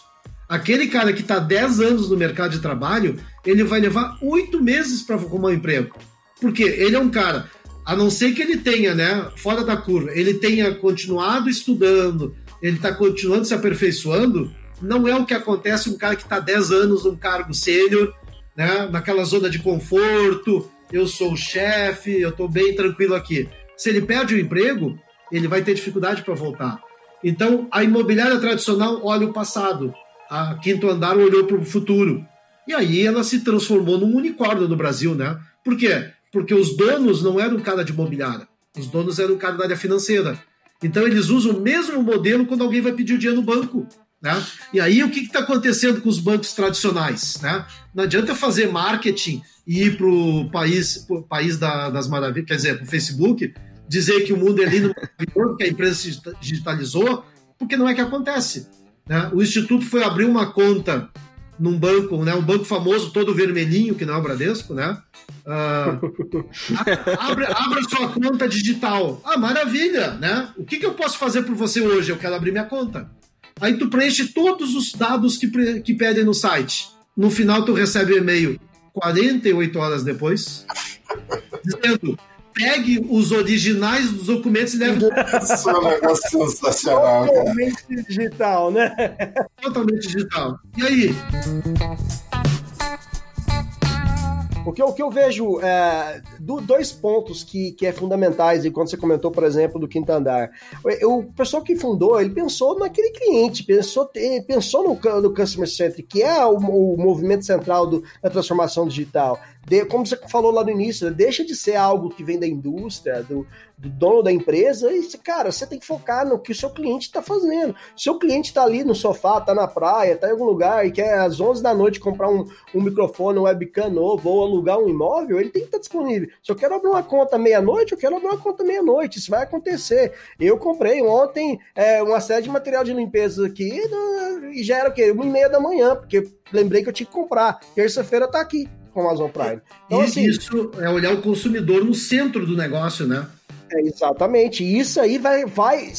Aquele cara que está 10 anos no mercado de trabalho, ele vai levar 8 meses para arrumar um emprego. Porque ele é um cara, a não ser que ele tenha, né, fora da curva, ele tenha continuado estudando, ele está continuando se aperfeiçoando, não é o que acontece um cara que está 10 anos num cargo sênior, né, naquela zona de conforto, eu sou o chefe, eu estou bem tranquilo aqui. Se ele perde o emprego, ele vai ter dificuldade para voltar. Então, a imobiliária tradicional olha o passado, a Quinto Andar olhou para o futuro. E aí ela se transformou num unicórnio no Brasil, né? Por quê? Porque os donos não eram cara de imobiliária, os donos eram cara da área financeira. Então eles usam o mesmo modelo quando alguém vai pedir o dinheiro no banco. Né? E aí o que está acontecendo com os bancos tradicionais? Né? Não adianta fazer marketing e ir para o país, pro país da, das maravilhas, quer dizer, para o Facebook, dizer que o mundo é lindo, que a empresa se digitalizou, porque não é que acontece. Né? O Instituto foi abrir uma conta num banco, né, um banco famoso, todo vermelhinho, que não é o Bradesco, né? Uh, [LAUGHS] abre, abra sua conta digital. Ah, maravilha, né? O que, que eu posso fazer por você hoje? Eu quero abrir minha conta. Aí tu preenche todos os dados que, que pedem no site. No final tu recebe um e-mail 48 horas depois, dizendo pegue os originais dos documentos e leve. Isso é um negócio sensacional. Totalmente digital, né? Totalmente digital. E aí? O que, o que eu vejo é do, dois pontos que, que é fundamentais, e quando você comentou, por exemplo, do quinto andar. O, o pessoal que fundou, ele pensou naquele cliente, pensou, pensou no, no Customer Centric, que é o, o movimento central do, da transformação digital. De, como você falou lá no início, deixa de ser algo que vem da indústria, do, do dono da empresa, e, cara, você tem que focar no que o seu cliente está fazendo. Seu cliente está ali no sofá, está na praia, está em algum lugar e quer às 11 da noite comprar um, um microfone, um webcam novo ou alugar um imóvel, ele tem que estar tá disponível. Se eu quero abrir uma conta meia-noite, eu quero abrir uma conta meia-noite. Isso vai acontecer. Eu comprei ontem é, uma série de material de limpeza aqui e já era o quê? Uma e meia da manhã, porque lembrei que eu tinha que comprar. Terça-feira tá aqui com o Amazon Prime. Então, e assim, isso é olhar o consumidor no centro do negócio, né? É, exatamente. Isso aí vai, vai.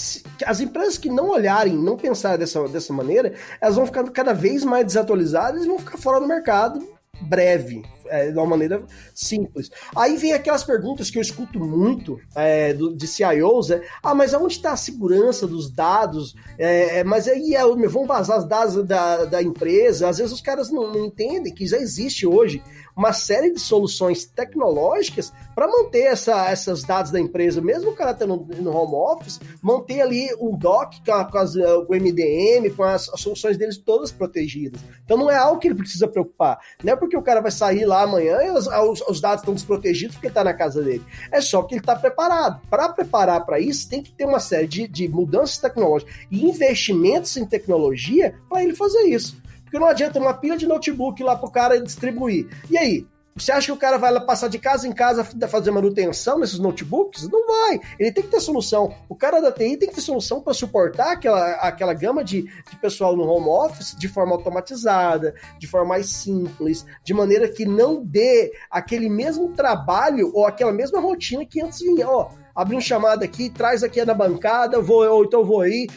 As empresas que não olharem, não pensarem dessa, dessa maneira, elas vão ficar cada vez mais desatualizadas e vão ficar fora do mercado breve, é, de uma maneira simples. Aí vem aquelas perguntas que eu escuto muito é, do, de CIOs, é, ah, mas aonde está a segurança dos dados? É, é mas aí é, vão vazar os dados da, da empresa? Às vezes os caras não, não entendem que já existe hoje uma série de soluções tecnológicas para manter essa, essas dados da empresa, mesmo o cara estando no home office, manter ali um doc com, com, as, com o MDM, com as, as, soluções deles todas protegidas. Então não é algo que ele precisa preocupar. Não é porque o cara vai sair lá amanhã e os, os, os dados estão desprotegidos porque está na casa dele. É só que ele está preparado. Para preparar para isso, tem que ter uma série de, de mudanças tecnológicas e investimentos em tecnologia para ele fazer isso. Porque não adianta uma pilha de notebook lá pro cara distribuir. E aí? Você acha que o cara vai lá passar de casa em casa fazer manutenção nesses notebooks? Não vai. Ele tem que ter solução. O cara da TI tem que ter solução para suportar aquela, aquela gama de, de pessoal no home office de forma automatizada, de forma mais simples, de maneira que não dê aquele mesmo trabalho ou aquela mesma rotina que antes vinha. Ó, abrir um chamado aqui, traz aqui na bancada, vou, ou então vou aí,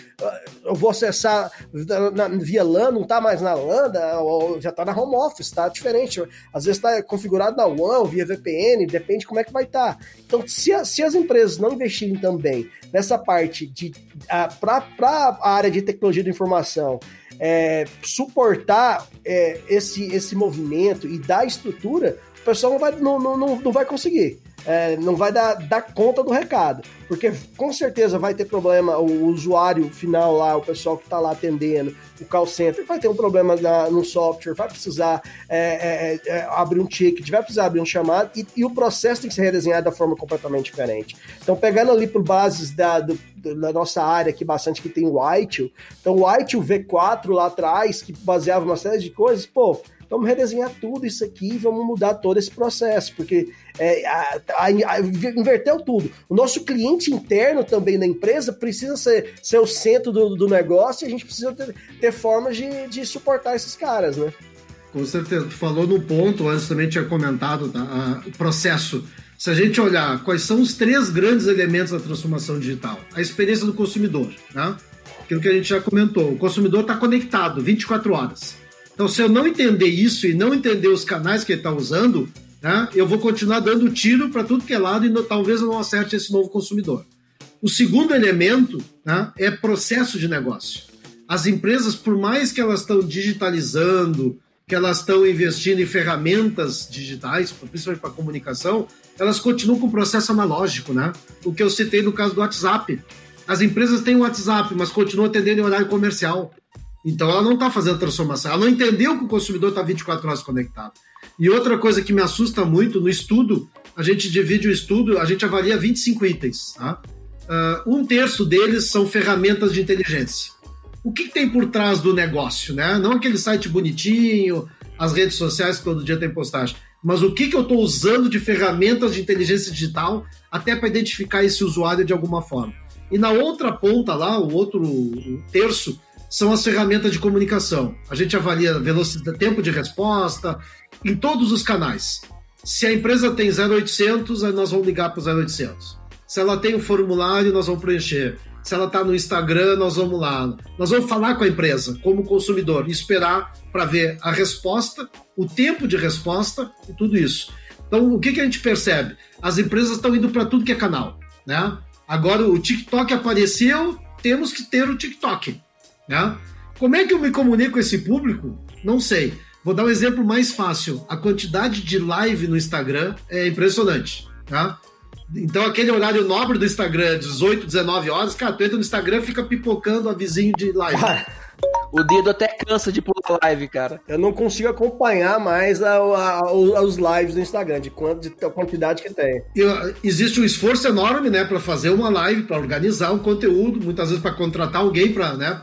eu vou acessar na, via LAN, não tá mais na LAN, ou já tá na home office, tá diferente. Às vezes tá configurado na WAN, via VPN, depende como é que vai estar. Tá. Então, se, se as empresas não investirem também nessa parte de para a área de tecnologia da informação, é, suportar é, esse, esse movimento e dar estrutura, o pessoal não vai, não, não, não vai conseguir é, não vai dar, dar conta do recado. Porque com certeza vai ter problema, o usuário final lá, o pessoal que está lá atendendo, o call center, vai ter um problema na, no software, vai precisar é, é, é, abrir um ticket, vai precisar abrir um chamado, e, e, o processo tem que ser redesenhado da forma completamente diferente. Então, pegando ali por bases da, do, da nossa área aqui bastante, que tem o ITIL, então o ITIL V4 lá atrás, que baseava uma série de coisas, pô, vamos redesenhar tudo isso aqui e vamos mudar todo esse processo, porque é, a, a, a, inverteu tudo. O nosso cliente interno também da empresa precisa ser, ser o centro do, do negócio e a gente precisa ter, ter formas de, de suportar esses caras, né? Com certeza. Tu falou no ponto, antes também tinha comentado, tá? o processo. Se a gente olhar quais são os três grandes elementos da transformação digital, a experiência do consumidor, né? aquilo que a gente já comentou, o consumidor está conectado 24 horas. Então, se eu não entender isso e não entender os canais que ele está usando, né, eu vou continuar dando tiro para tudo que é lado e no, talvez eu não acerte esse novo consumidor. O segundo elemento né, é processo de negócio. As empresas, por mais que elas estão digitalizando, que elas estão investindo em ferramentas digitais, principalmente para comunicação, elas continuam com o processo analógico, né? O que eu citei no caso do WhatsApp. As empresas têm o WhatsApp, mas continuam atendendo em horário comercial. Então ela não está fazendo transformação, ela não entendeu que o consumidor está 24 horas conectado. E outra coisa que me assusta muito no estudo, a gente divide o estudo, a gente avalia 25 itens. Tá? Uh, um terço deles são ferramentas de inteligência. O que, que, tem por trás do negócio? Né? Não aquele site bonitinho, as redes sociais que todo dia tem postagem, mas o que, que eu estou usando de ferramentas de inteligência digital até para identificar esse usuário de alguma forma. E na outra ponta lá, o outro terço, são as ferramentas de comunicação. A gente avalia velocidade, tempo de resposta em todos os canais. Se a empresa tem 0800, nós vamos ligar para o 0800. Se ela tem um formulário, nós vamos preencher. Se ela está no Instagram, nós vamos lá. Nós vamos falar com a empresa, como consumidor, e esperar para ver a resposta, o tempo de resposta e tudo isso. Então, o que, que a gente percebe? As empresas estão indo para tudo que é canal. Né? Agora, o TikTok apareceu, temos que ter o TikTok. Né? Como é que eu me comunico com esse público? Não sei. Vou dar um exemplo mais fácil. A quantidade de live no Instagram é impressionante. Tá? Então, aquele horário nobre do Instagram, 18, 19 horas, cara, tu entra no Instagram e fica pipocando a vizinho de live. O dedo até cansa de pular live, cara. Eu não consigo acompanhar mais a, a- a- os lives do Instagram, de, quanto, de a quantidade que tem. E, uh, existe um esforço enorme, né, para fazer uma live, para organizar um conteúdo, muitas vezes para contratar alguém para, né,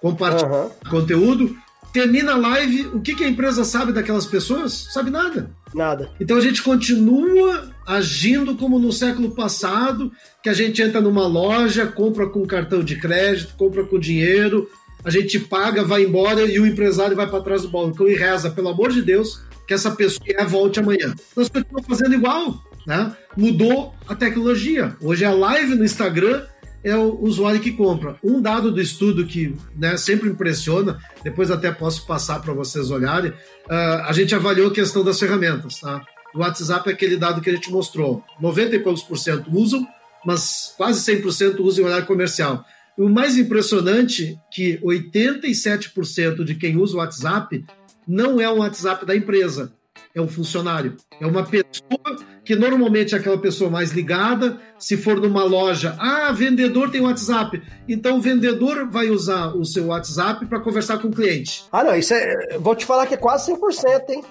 compartilhar Aham. conteúdo. Termina a live, o que, que a empresa sabe daquelas pessoas? Sabe nada. Nada. Então a gente continua agindo como no século passado, que a gente entra numa loja, compra com cartão de crédito, compra com dinheiro, a gente paga, vai embora e o empresário vai para trás do balcão e reza, pelo amor de Deus, que essa pessoa volte amanhã. Nós continuamos fazendo igual, né? Mudou a tecnologia. Hoje é a live no Instagram é o usuário que compra. Um dado do estudo que né, sempre impressiona, depois até posso passar para vocês olharem, ah, a gente avaliou a questão das ferramentas. Tá? O WhatsApp é aquele dado que a gente mostrou. 90 e poucos por cento usam, mas quase 100% usam em horário comercial. O mais impressionante é que 87% de quem usa o WhatsApp não é um WhatsApp da empresa, é um funcionário. É uma pessoa que normalmente é aquela pessoa mais ligada. Se for numa loja, ah, vendedor tem WhatsApp. Então o vendedor vai usar o seu WhatsApp para conversar com o cliente. Ah, não, isso é. Vou te falar que é quase 100%, hein?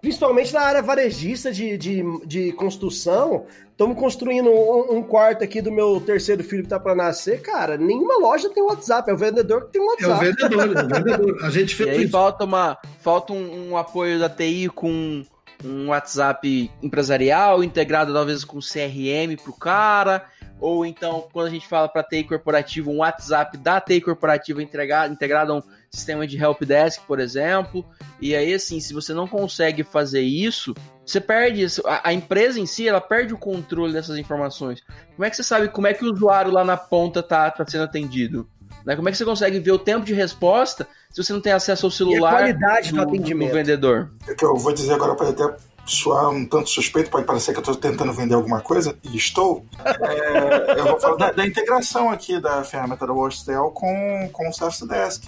Principalmente na área varejista de, de, de construção. Estamos construindo um, um quarto aqui do meu terceiro filho que tá para nascer. Cara, nenhuma loja tem WhatsApp. É o vendedor que tem É o WhatsApp. vendedor, é o [LAUGHS] vendedor. A gente E fez aí isso. falta, uma, falta um, um apoio da TI com um WhatsApp empresarial, integrado talvez com CRM pro cara, ou então, quando a gente fala para TI corporativa, um WhatsApp da TI corporativa integrado, integrado a um sistema de helpdesk, por exemplo. E aí, assim, se você não consegue fazer isso, você perde isso. A, a empresa em si, ela perde o controle dessas informações. Como é que você sabe como é que o usuário lá na ponta tá, tá sendo atendido? Né? Como é que você consegue ver o tempo de resposta se você não tem acesso ao celular qualidade do atendimento? vendedor? O que eu vou dizer agora pode até soar um tanto suspeito, pode parecer que eu estou tentando vender alguma coisa, e estou. É, eu vou falar da, da integração aqui da ferramenta da Worstel com, com o Service Desk,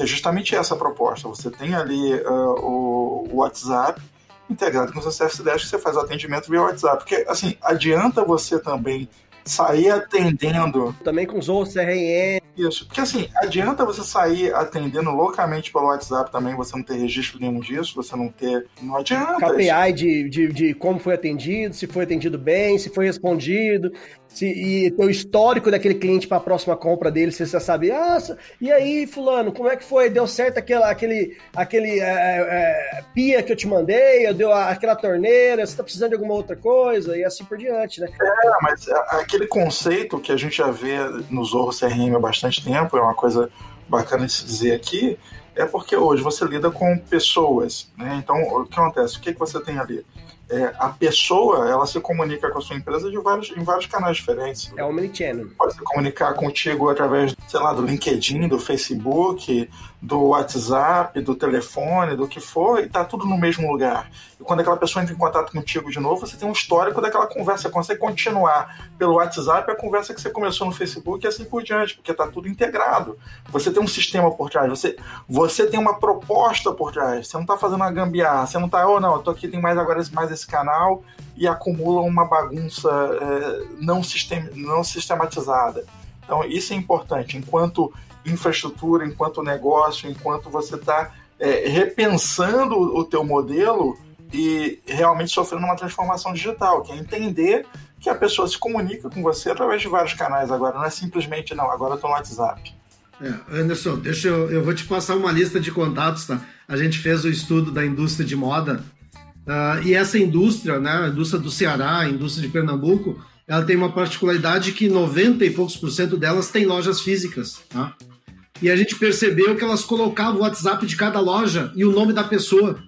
que é justamente essa a proposta. Você tem ali ah, o, o WhatsApp integrado com o seu Service Desk, você faz o atendimento via WhatsApp. Porque, assim, adianta você também sair atendendo Também com os outros, CRM. isso. Porque assim, adianta você sair atendendo loucamente pelo WhatsApp também, você não ter registro nenhum disso, você não ter. Não adianta. KPI de, de, de como foi atendido, se foi atendido bem, se foi respondido, se, e ter o histórico daquele cliente para a próxima compra dele, você já sabe, ah, e aí, fulano, como é que foi? Deu certo aquela, aquele, aquele é, é, pia que eu te mandei, deu a- aquela torneira, você tá precisando de alguma outra coisa, e assim por diante, né? É, mas a- aquele conceito que a gente já vê no Zorro CRM há bastante tempo, é uma coisa bacana de se dizer aqui, é porque hoje você lida com pessoas, né? Então, o que acontece? O que, que você tem ali? É, a pessoa, ela se comunica com a sua empresa de vários, em vários canais diferentes. É omnichannel. pode se comunicar contigo através, sei lá, do LinkedIn, do Facebook, do WhatsApp, do telefone, do que for, e tá tudo no mesmo lugar. E quando aquela pessoa entra em contato contigo de novo, você tem um histórico daquela conversa, você consegue continuar pelo WhatsApp a conversa que você começou no Facebook e assim por diante, porque tá tudo integrado. Você tem um sistema por trás, você, você tem uma proposta por trás, você não tá fazendo uma gambiarra, você não tá, oh não, eu tô aqui, tem mais agora mais esse canal e acumula uma bagunça é, não, sistem, não sistematizada. Então, isso é importante. Enquanto infraestrutura, enquanto negócio, enquanto você está repensando o teu modelo e realmente sofrendo uma transformação digital, que é entender que a pessoa se comunica com você através de vários canais agora. Não é simplesmente, não, agora eu estou no WhatsApp. É, Anderson, deixa eu, eu vou te passar uma lista de contatos, tá? A gente fez o estudo da indústria de moda ah, e essa indústria, né, a indústria do Ceará, a indústria de Pernambuco, ela tem uma particularidade que 90 e poucos por cento delas têm lojas físicas, tá? E a gente percebeu que elas colocavam o WhatsApp de cada loja e o nome da pessoa,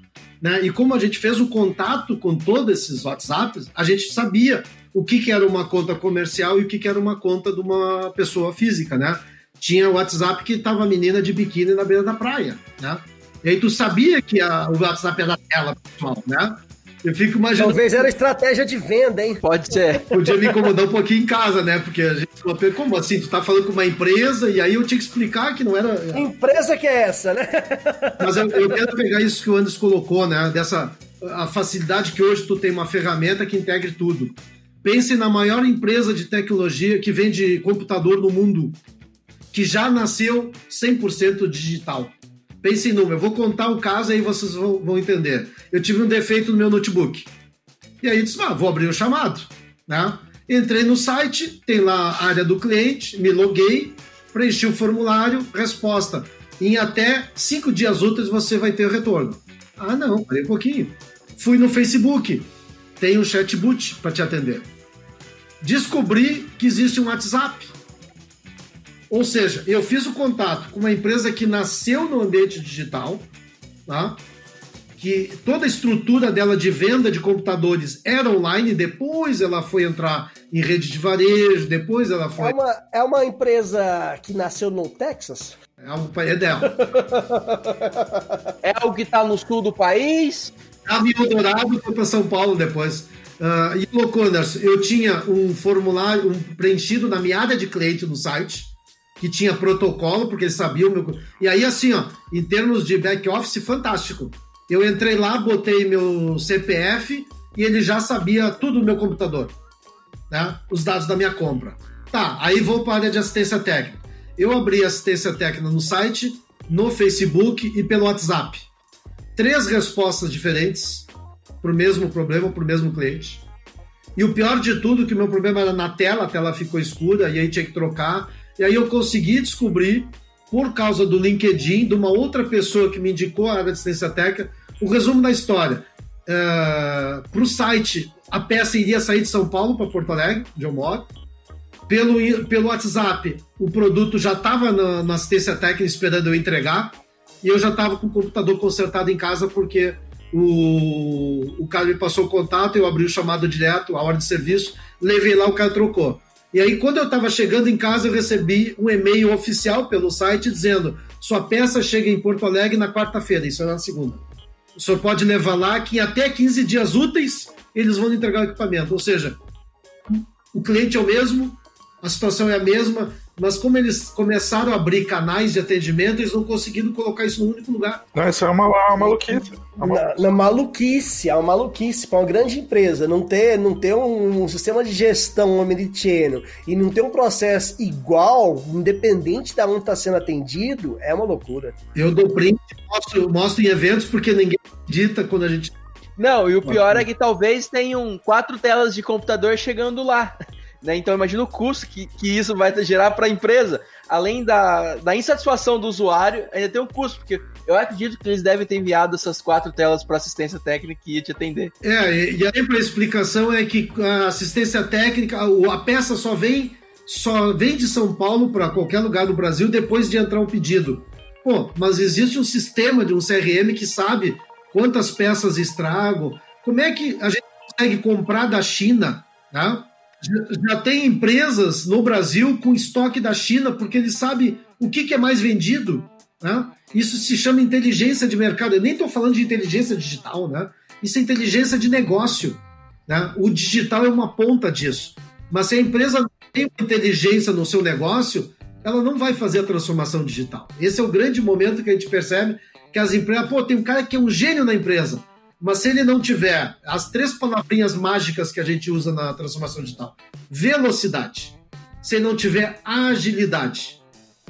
né? E como a gente fez o contato com todos esses WhatsApps, a gente sabia o que, que era uma conta comercial e o que, que era uma conta de uma pessoa física, né? Tinha o WhatsApp que tava a menina de biquíni na beira da praia, né? E aí tu sabia que a- o WhatsApp era dela, pessoal, né? Eu fico imaginando, Talvez era estratégia de venda, hein? Pode ser. podia me incomodar um pouquinho em casa, né? Porque a gente falou, como assim? Tu tá falando com uma empresa e aí eu tinha que explicar que não era... Que empresa que é essa, né? Mas eu, eu quero pegar isso que o Anderson colocou, né? Dessa a facilidade que hoje tu tem uma ferramenta que integre tudo. Pense na maior empresa de tecnologia que vende computador no mundo, que já nasceu 100% digital. Pense em número. Eu vou contar o caso aí vocês vão, vão, entender. Eu tive um defeito no meu notebook. E aí disse, ah, vou abrir o chamado. Né? Entrei no site, tem lá a área do cliente, me loguei, preenchi o formulário, resposta. Em até cinco dias úteis você vai ter o retorno. Ah, não, parei um pouquinho. Fui no Facebook, tem um chatbot para te atender. Descobri que existe um WhatsApp. Ou seja, eu fiz o contato com uma empresa que nasceu no ambiente digital, tá? que toda a estrutura dela de venda de computadores era online, depois ela foi entrar em rede de varejo, depois ela foi. É uma, é uma empresa que nasceu no Texas? É, um, é dela. [LAUGHS] é o que está no sul do país? Estava em Eldorado, foi para São Paulo depois. Uh, e Loconers, eu tinha um formulário um preenchido na minha área de cliente no site, que tinha protocolo, porque ele sabia o meu. E aí, assim, ó, em termos de back-office, fantástico. Eu entrei lá, botei meu CPF e ele já sabia tudo do meu computador, né? Os dados da minha compra. Tá, aí vou para a área de assistência técnica. Eu abri assistência técnica no site, no Facebook e pelo WhatsApp três respostas diferentes para o mesmo problema, para o mesmo cliente. E o pior de tudo, que o meu problema era na tela, a tela ficou escura, e aí tinha que trocar. E aí eu consegui descobrir, por causa do LinkedIn, de uma outra pessoa que me indicou a área de assistência técnica, o resumo da história. Uh, é, para o site, a peça iria sair de São Paulo para Porto Alegre, onde eu moro. Pelo, pelo WhatsApp, o produto já estava na, na assistência técnica esperando eu entregar e eu já estava com o computador consertado em casa porque o, o cara me passou o contato, eu abri o chamado direto, a hora de serviço, levei lá, o cara trocou. E aí, quando eu estava chegando em casa, eu recebi um e-mail oficial pelo site dizendo: sua peça chega em Porto Alegre na quarta-feira, isso era na segunda. O senhor pode levar lá que em até 15 dias úteis eles vão entregar o equipamento. Ou seja, o cliente é o mesmo, a situação é a mesma, mas como eles começaram a abrir canais de atendimento, eles não conseguiram colocar isso no único lugar. Não, isso é uma, uma maluquice. Uma na, na, maluquice, é uma maluquice para uma grande empresa não ter, não ter um, um sistema de gestão omnichannel e não ter um processo igual, independente de onde está sendo atendido, é uma loucura. Eu dou print, mostro, mostro em eventos porque ninguém acredita quando a gente não, e o pior é que talvez tenham quatro telas de computador chegando lá. Né? Então imagina o custo que, que isso vai gerar para a empresa. Além da, da insatisfação do usuário, ainda tem um custo, porque eu acredito que eles devem ter enviado essas quatro telas para assistência técnica que ia te atender. É, e a a explicação é que a assistência técnica, a peça só vem só vem de São Paulo para qualquer lugar do Brasil depois de entrar um pedido. Pô, mas existe um sistema de um CRM que sabe quantas peças estragam. Como é que a gente consegue comprar da China, né? Já, tem empresas no Brasil com estoque da China, porque ele sabe o que, que é mais vendido. Né? Isso se chama inteligência de mercado. Eu nem estou falando de inteligência digital, né? Isso é inteligência de negócio. Né? O digital é uma ponta disso. Mas se a empresa tem inteligência no seu negócio, ela não vai fazer a transformação digital. Esse é o grande momento que a gente percebe que as empresas, pô, tem um cara que é um gênio na empresa. Mas se ele não tiver as três palavrinhas mágicas que a gente usa na transformação digital: velocidade, se ele não tiver agilidade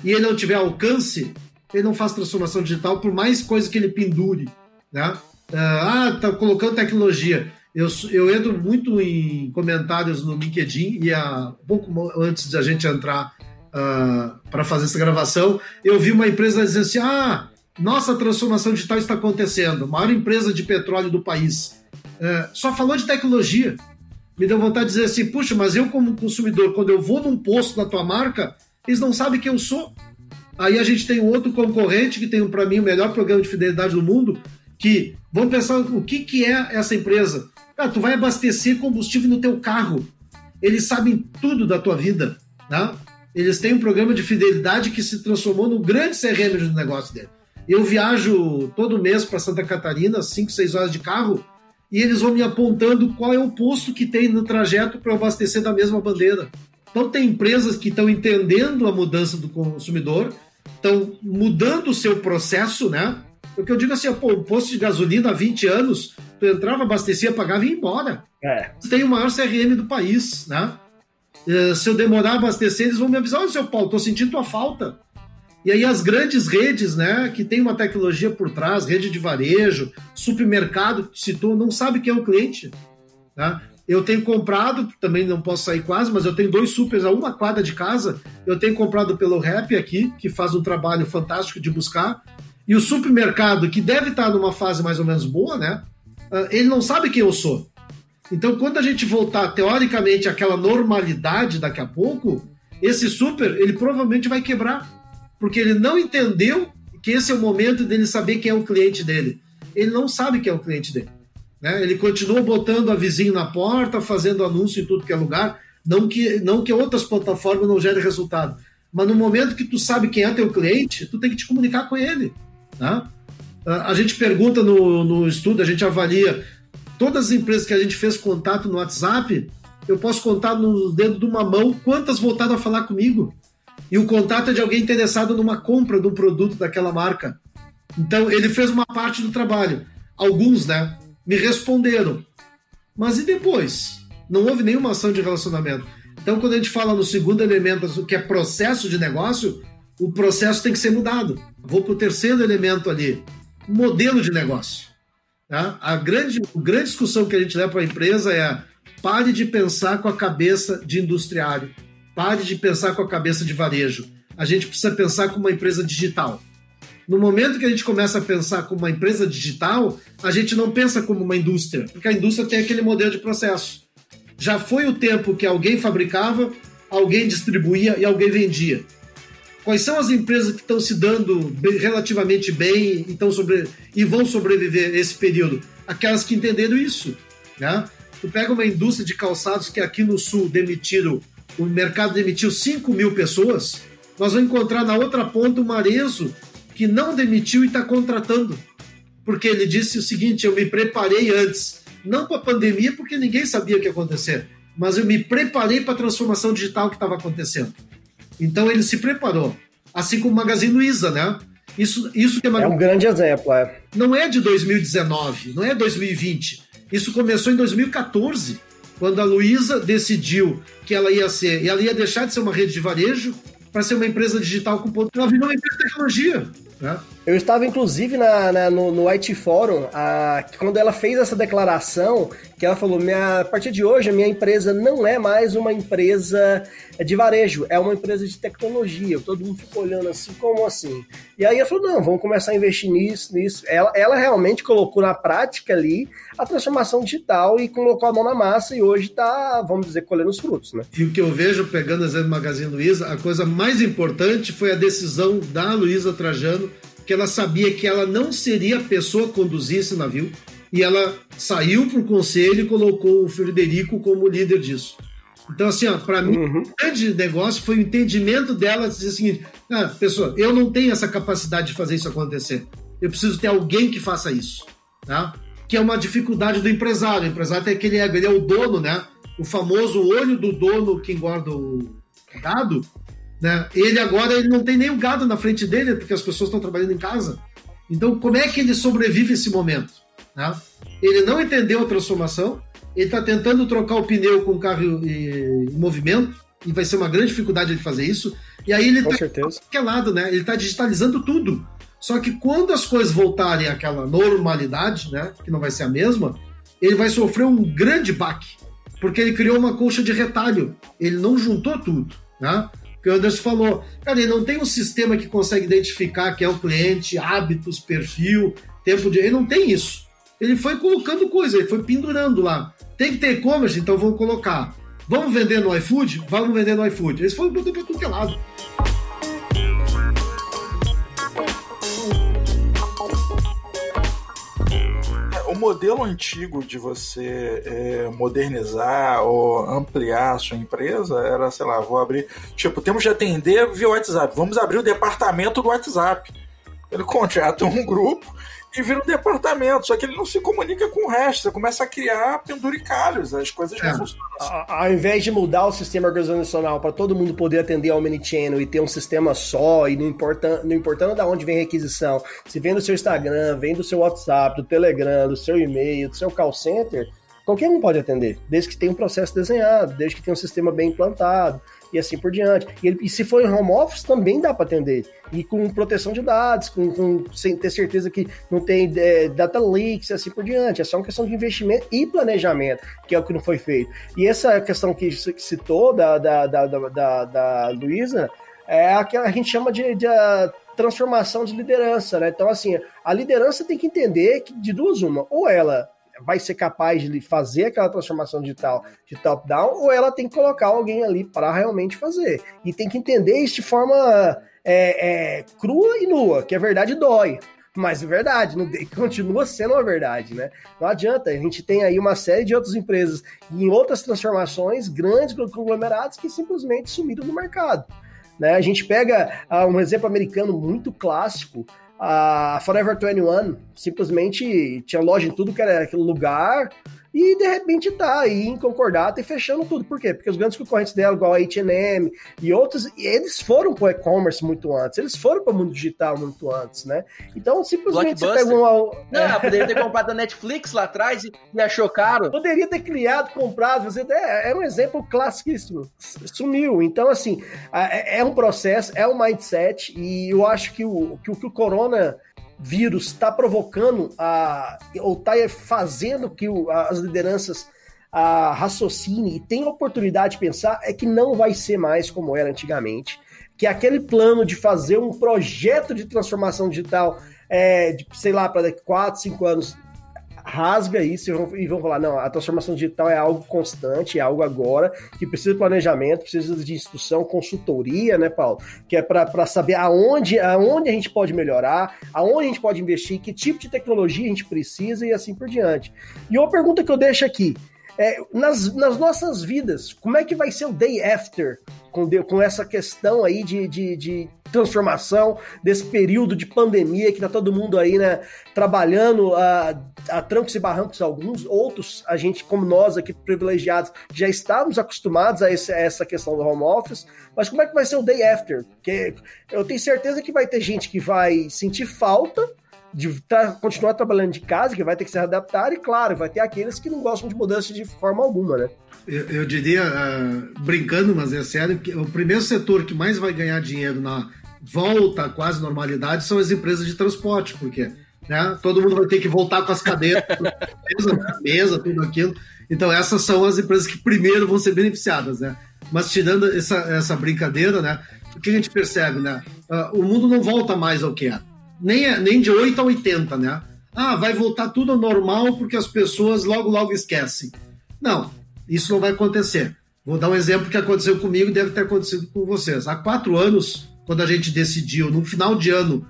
e ele não tiver alcance, ele não faz transformação digital por mais coisa que ele pendure. Né? Ah, tá colocando tecnologia. Eu, eu entro muito em comentários no LinkedIn e há pouco antes de a gente entrar uh, ah, para fazer essa gravação, eu vi uma empresa dizendo assim: ah, nossa transformação digital está acontecendo, maior empresa de petróleo do país. É, só falou de tecnologia. Me deu vontade de dizer assim: puxa, mas eu, como consumidor, quando eu vou num posto da tua marca, eles não sabem quem eu sou. Aí a gente tem um outro concorrente que tem, para mim, o melhor programa de fidelidade do mundo, que vamos pensar o que, que é essa empresa. Cara, tu vai abastecer combustível no teu carro. Eles sabem tudo da tua vida. Né? Eles têm um programa de fidelidade que se transformou no grande CRM do negócio dele. Eu viajo todo mês para Santa Catarina, 5, 6 horas de carro, e eles vão me apontando qual é o posto que tem no trajeto para abastecer da mesma bandeira. Então, tem empresas que estão entendendo a mudança do consumidor, estão mudando o seu processo, né? Porque eu digo assim, pô, um posto de gasolina há 20 anos, Tu entrava, abastecia, pagava e ia embora. É. Tem o maior CRM do país, né? Eh, Se eu demorar a abastecer, eles vão me avisar, olha, seu Paulo, tô sentindo tua falta. E aí as grandes redes, né, que tem uma tecnologia por trás, rede de varejo, supermercado, que citou, não sabe quem é o cliente. Tá? Eu tenho comprado, também não posso sair quase, mas eu tenho dois supers a uma quadra de casa. Eu tenho comprado pelo Rap aqui, que faz um trabalho fantástico de buscar. E o supermercado, que deve estar numa fase mais ou menos boa, né? ah, Ele não sabe quem eu sou. Então, quando a gente voltar, teoricamente, àquela normalidade daqui a pouco, esse super, ele provavelmente vai quebrar. Porque ele não entendeu que esse é o momento dele saber quem é o cliente dele. Ele não sabe quem é o cliente dele. Né? Ele continua botando a vizinho na porta, fazendo anúncio em tudo que é lugar. Não que, não que outras plataformas não gerem resultado. Mas no momento que tu sabe quem é teu cliente, tu tem que te comunicar com ele. Tá? Ah, A gente pergunta no, no estudo, a gente avalia todas as empresas que a gente fez contato no WhatsApp, eu posso contar nos dedos de uma mão quantas voltaram a falar comigo. E o contato é de alguém interessado numa compra de um produto daquela marca. Então, ele fez uma parte do trabalho. Alguns, né, me responderam. Mas e depois? Não houve nenhuma ação de relacionamento. Então, quando a gente fala no segundo elemento, que é processo de negócio, o processo tem que ser mudado. Vou para o terceiro elemento ali, modelo de negócio. Tá? A, grande, a grande discussão que a gente leva para a empresa é pare de pensar com a cabeça de industriário, pare de pensar com a cabeça de varejo. A gente precisa pensar como uma empresa digital. No momento que a gente começa a pensar como uma empresa digital, a gente não pensa como uma indústria, porque a indústria tem aquele modelo de processo. Já foi o tempo que alguém fabricava, alguém distribuía e alguém vendia. Quais são as empresas que estão se dando relativamente bem e, sobre, e vão sobreviver esse período? Aquelas que entenderam isso. Né? Tu pega uma indústria de calçados que aqui no Sul demitiram, o mercado demitiu 5 mil pessoas, nós vamos encontrar na outra ponta o Marezo, que não demitiu e está contratando. Porque ele disse o seguinte: eu me preparei antes, não para a pandemia, porque ninguém sabia o que ia acontecer, mas eu me preparei para a transformação digital que estava acontecendo. Então ele se preparou. Assim como o Magazine Luiza, né? Isso, isso que é É um grande exemplo, é. Não é de 2019, não é 2020. Isso começou em 2014, quando a Luiza decidiu que ela ia ser, ela ia deixar de ser uma rede de varejo para ser uma empresa digital com ponto. Ela virou uma empresa de tecnologia. Né? Eu estava, inclusive, na, na- no, no IT Forum, a- quando ela fez essa declaração, que ela falou, minha, a partir de hoje, a minha empresa não é mais uma empresa de varejo, é uma empresa de tecnologia. Todo mundo ficou olhando assim, como assim? E aí ela falou, não, vamos começar a investir nisso, nisso. Ela, ela realmente colocou na prática ali a transformação digital e colocou a mão na massa e hoje está, vamos dizer, colhendo os frutos, né? E o que eu vejo, pegando exemplo do Magazine Luiza, a coisa mais importante foi a decisão da Luiza Trajano, que ela sabia que ela não seria a pessoa que conduzir esse navio, e ela saiu para o conselho e colocou o Frederico como líder disso. Então, assim, para mim, Uhum. o grande negócio foi o entendimento dela de dizer o seguinte: ah, pessoa, eu não tenho essa capacidade de fazer isso acontecer. Eu preciso ter alguém que faça isso. Tá? Que é uma dificuldade do empresário. O empresário tem aquele ego, ele é o dono, né? O famoso olho do dono que engorda o gado. Né? Ele agora ele não tem nem o gado na frente dele, porque as pessoas estão trabalhando em casa. Então, como é que ele sobrevive esse momento? Né? Ele não entendeu a transformação, ele está tentando trocar o pneu com o carro em movimento, e vai ser uma grande dificuldade de fazer isso. E aí ele está lado, né? Ele está digitalizando tudo. Só que quando as coisas voltarem àquela normalidade, né? Que não vai ser a mesma, ele vai sofrer um grande baque. Porque ele criou uma colcha de retalho. Ele não juntou tudo, né? Que o Anderson falou. Cara, ele não tem um sistema que consegue identificar quem é o cliente, hábitos, perfil, tempo de. Ele não tem isso. Ele foi colocando coisa, ele foi pendurando lá. Tem que ter e-commerce, então vamos colocar. Vamos vender no iFood? Vamos vender no iFood. Eles foram botando pra tudo que é lado. O modelo antigo de você é, modernizar ou ampliar a sua empresa era, sei lá, vou abrir. Tipo, temos de atender via WhatsApp. Vamos abrir o departamento do WhatsApp. Ele contrata um grupo e vira um departamento, só que ele não se comunica com o resto. Você começa a criar penduricalhos, as coisas É. não funcionam. assim. A- Ao invés de mudar o sistema organizacional para todo mundo poder atender ao Omnichannel e ter um sistema só, e não, importa, não importando de onde vem a requisição, se vem do seu Instagram, vem do seu WhatsApp, do Telegram, do seu e-mail, do seu call center, qualquer um pode atender, desde que tenha um processo desenhado, desde que tenha um sistema bem implantado e assim por diante. E, ele- e se for em home office, também dá para atender. E com proteção de dados, com, com- sem ter certeza que não tem é, data leaks e assim por diante. É só uma questão de investimento e planejamento, que é o que não foi feito. E essa questão que citou da, da, da, da, da, Luísa é a que a gente chama de, de a transformação de liderança, né? Então, assim, a liderança tem que entender que de duas uma, ou ela vai ser capaz de fazer aquela transformação digital de top-down, ou ela tem que colocar alguém ali para realmente fazer. E tem que entender isso de forma é, é, crua e nua, que a verdade dói. Mas é verdade, não, [LAUGHS] continua sendo uma verdade, né? Não adianta, a gente tem aí uma série de outras empresas em outras transformações, grandes conglomerados que simplesmente sumiram do mercado. Né? A gente pega ah, um exemplo americano muito clássico, a Forever 21 simplesmente tinha loja em tudo que era aquele lugar e de repente tá aí em concordata e fechando tudo. Por quê? Porque os grandes concorrentes dela, igual a H&M e outros, eles foram para o e-commerce muito antes, eles foram para o mundo digital muito antes, né? Então simplesmente você Blockbuster. pega um... Não, poderia ter comprado a Netflix lá atrás e, e achou caro. Poderia ter criado, comprado, você é, é um exemplo classicíssimo. Sumiu. Então, assim, é, é um processo, é um mindset, e eu acho que o que o, que o corona vírus está provocando a, ou está fazendo que o- as lideranças a, raciocinem e tenham oportunidade de pensar é que não vai ser mais como era antigamente. Que aquele plano de fazer um projeto de transformação digital, é, de, sei lá, para daqui 4, 5 anos, rasga isso e vão, falar: não, a transformação digital é algo constante, é algo agora, que precisa de planejamento, precisa de instrução, consultoria, né, Paulo? Que é para saber aonde, aonde a gente pode melhorar, aonde a gente pode investir, que tipo de tecnologia a gente precisa e assim por diante. E uma pergunta que eu deixo aqui. É, nas, nas nossas vidas, como é que vai ser o day after com, de- com essa questão aí de, de, de transformação desse período de pandemia que tá todo mundo aí, né, trabalhando a, a trancos e barrancos alguns, outros, a gente, como nós aqui privilegiados, já estávamos acostumados a, esse- a essa questão do home office, mas como é que vai ser o day after? Porque eu tenho certeza que vai ter gente que vai sentir falta de tra- continuar trabalhando de casa, que vai ter que se adaptar, e claro, vai ter aqueles que não gostam de mudança de forma alguma, né? Eu, eu diria, ah, brincando, mas é sério, que o primeiro setor que mais vai ganhar dinheiro na volta à quase normalidade são as empresas de transporte, porque né, todo mundo vai ter que voltar com as cadeiras, [LAUGHS] mesa, né, mesa, tudo aquilo. Então, essas são as empresas que primeiro vão ser beneficiadas, né? Mas tirando essa, essa brincadeira, né? O que a gente percebe, né? Ah, o mundo não volta mais ao que era. É- nem de 8 a 80, né? Ah, vai voltar tudo ao normal porque as pessoas logo, logo esquecem. Não, isso não vai acontecer. Vou dar um exemplo que aconteceu comigo e deve ter acontecido com vocês. Há quatro anos, quando a gente decidiu, no final de ano,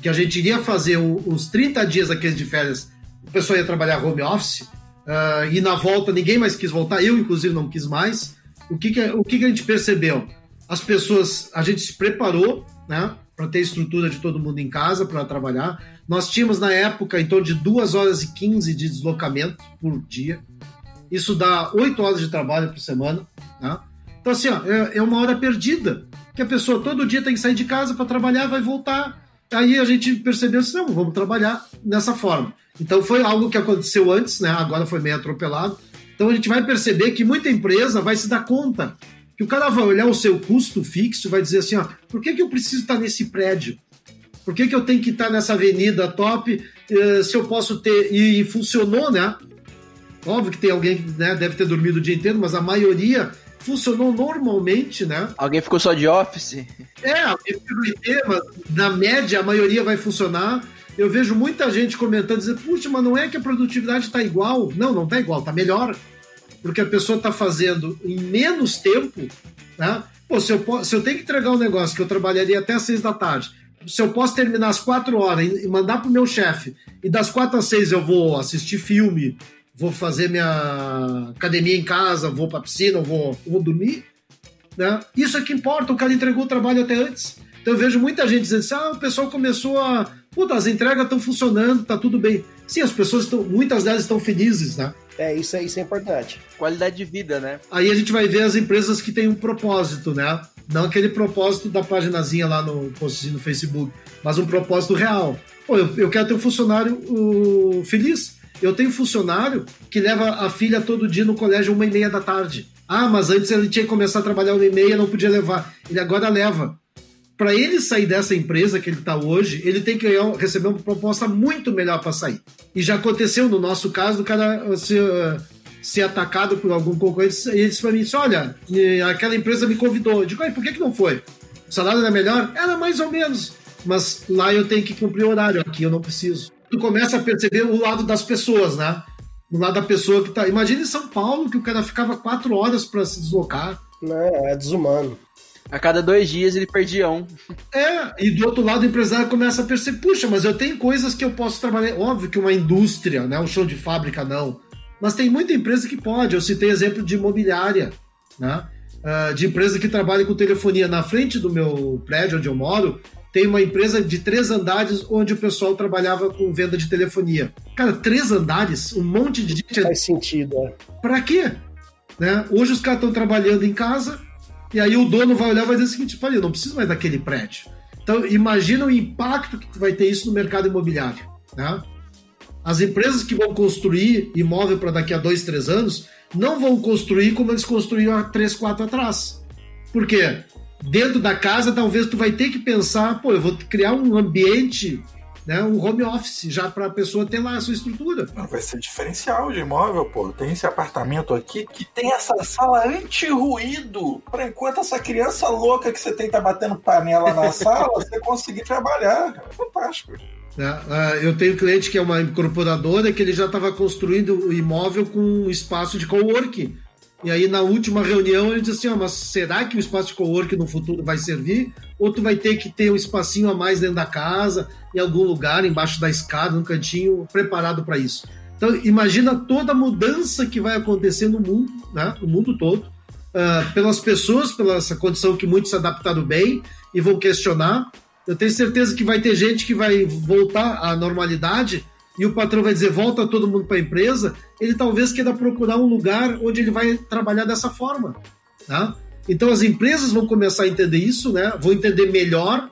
que a gente iria fazer os 30 dias aqueles de férias, o pessoal ia trabalhar home office, ah, e na volta ninguém mais quis voltar, eu inclusive não quis mais. O que, que, o que, que a gente percebeu? As pessoas, a gente se preparou, né, para ter estrutura de todo mundo em casa para trabalhar. Nós tínhamos na época em torno de 2 horas e 15 de deslocamento por dia. Isso dá 8 horas de trabalho por semana. Né? Então, assim, ó, é, é uma hora perdida. Que a pessoa todo dia tem que sair de casa para trabalhar, vai voltar. Aí a gente percebeu assim, não, vamos trabalhar dessa forma. Então foi algo que aconteceu antes, né? Agora foi meio atropelado. Então a gente vai perceber que muita empresa vai se dar conta que o cara vai olhar o seu custo fixo vai dizer assim, ó, por que, que eu preciso estar nesse prédio? Por que, que eu tenho que estar nessa avenida top eh, se eu posso ter... E, e funcionou, né? Óbvio que tem alguém que né, deve ter dormido o dia inteiro, mas a maioria funcionou normalmente, né? Alguém ficou só de office? É, alguém IT, mas na média a maioria vai funcionar. Eu vejo muita gente comentando, dizendo, puxa, mas não é que a produtividade está igual. Não, não está igual, está melhor. Porque a pessoa está fazendo em menos tempo, né? Pô, se eu, se eu tenho que entregar um negócio que eu trabalharia até às seis da tarde, se eu posso terminar às quatro horas e mandar pro meu chefe, e das quatro às seis eu vou assistir filme, vou fazer minha academia em casa, vou pra piscina, vou, vou dormir, né? Isso é que importa, o cara entregou o trabalho até antes. Então eu vejo muita gente dizendo assim, ah, o pessoal começou a Puta, as entregas estão funcionando, tá tudo bem. Sim, as pessoas estão, muitas delas estão felizes, né? É, isso, é- isso é importante. Qualidade de vida, né? Aí a gente vai ver as empresas que têm um propósito, né? Não aquele propósito da paginazinha lá no postzinho no Facebook, mas um propósito real. Pô, eu, eu quero ter um funcionário uh, feliz. Eu tenho funcionário que leva a filha todo dia no colégio uma e meia da tarde. Ah, mas antes ele tinha que começar a trabalhar uma e meia, não podia levar. Ele agora leva. Para ele sair dessa empresa que ele está hoje, ele tem que receber uma proposta muito melhor para sair. E já aconteceu no nosso caso do cara uh, ser, uh, ser atacado por algum concorrente. Ele disse para mim: disse, Olha, aquela empresa me convidou. Eu digo: "Ai, por que, que não foi? O salário era melhor? Era mais ou menos. Mas lá eu tenho que cumprir o horário, aqui eu não preciso. Tu começa a perceber o lado das pessoas, né? O lado da pessoa que tá. Imagina em São Paulo que o cara ficava quatro horas para se deslocar. Não, é desumano. A cada dois dias ele perdia um. É, e do outro lado o empresário começa a perceber, puxa, mas eu tenho coisas que eu posso trabalhar. Óbvio que uma indústria, né? Um show de fábrica não. Mas tem muita empresa que pode. Eu citei exemplo de imobiliária, né? Ah, de empresa que trabalha com telefonia. Na frente do meu prédio onde eu moro, tem uma empresa de três andares onde o pessoal trabalhava com venda de telefonia. Cara, três andares, um monte de gente. Faz sentido, é. Pra quê? Né? Hoje os caras estão trabalhando em casa e aí o dono vai olhar e vai dizer o seguinte: olha, eu não preciso mais daquele prédio. Então, imagina o impacto que vai ter isso no mercado imobiliário. Né? As empresas que vão construir imóvel para daqui a dois, três anos não vão construir como eles construíram há três, quatro atrás. Por quê? Dentro da casa, talvez tu vai ter que pensar, pô, eu vou criar um ambiente, né, um home office, já para a pessoa ter lá a sua estrutura. Não, vai ser diferencial de imóvel, pô. Tem esse apartamento aqui que tem essa sala anti-ruído. Pra enquanto essa criança louca que você tem tá batendo panela na [LAUGHS] sala, você conseguir trabalhar. É fantástico. né? Ah, eu tenho um cliente que é uma incorporadora que ele já estava construindo o imóvel com um espaço de coworking. E aí, na última reunião, ele disse assim: mas será que o espaço de coworking no futuro vai servir? Ou tu vai ter que ter um espacinho a mais dentro da casa, em algum lugar, embaixo da escada, num cantinho, preparado para isso? Então, imagina toda a mudança que vai acontecer no mundo, né? no mundo todo, ah, pelas pessoas, pela essa condição que muitos se adaptaram bem e vão questionar. Eu tenho certeza que vai ter gente que vai voltar à normalidade e o patrão vai dizer volta todo mundo para a empresa. Ele talvez queira procurar um lugar onde ele vai trabalhar dessa forma. Tá? Então as empresas vão começar a entender isso, né? vão entender melhor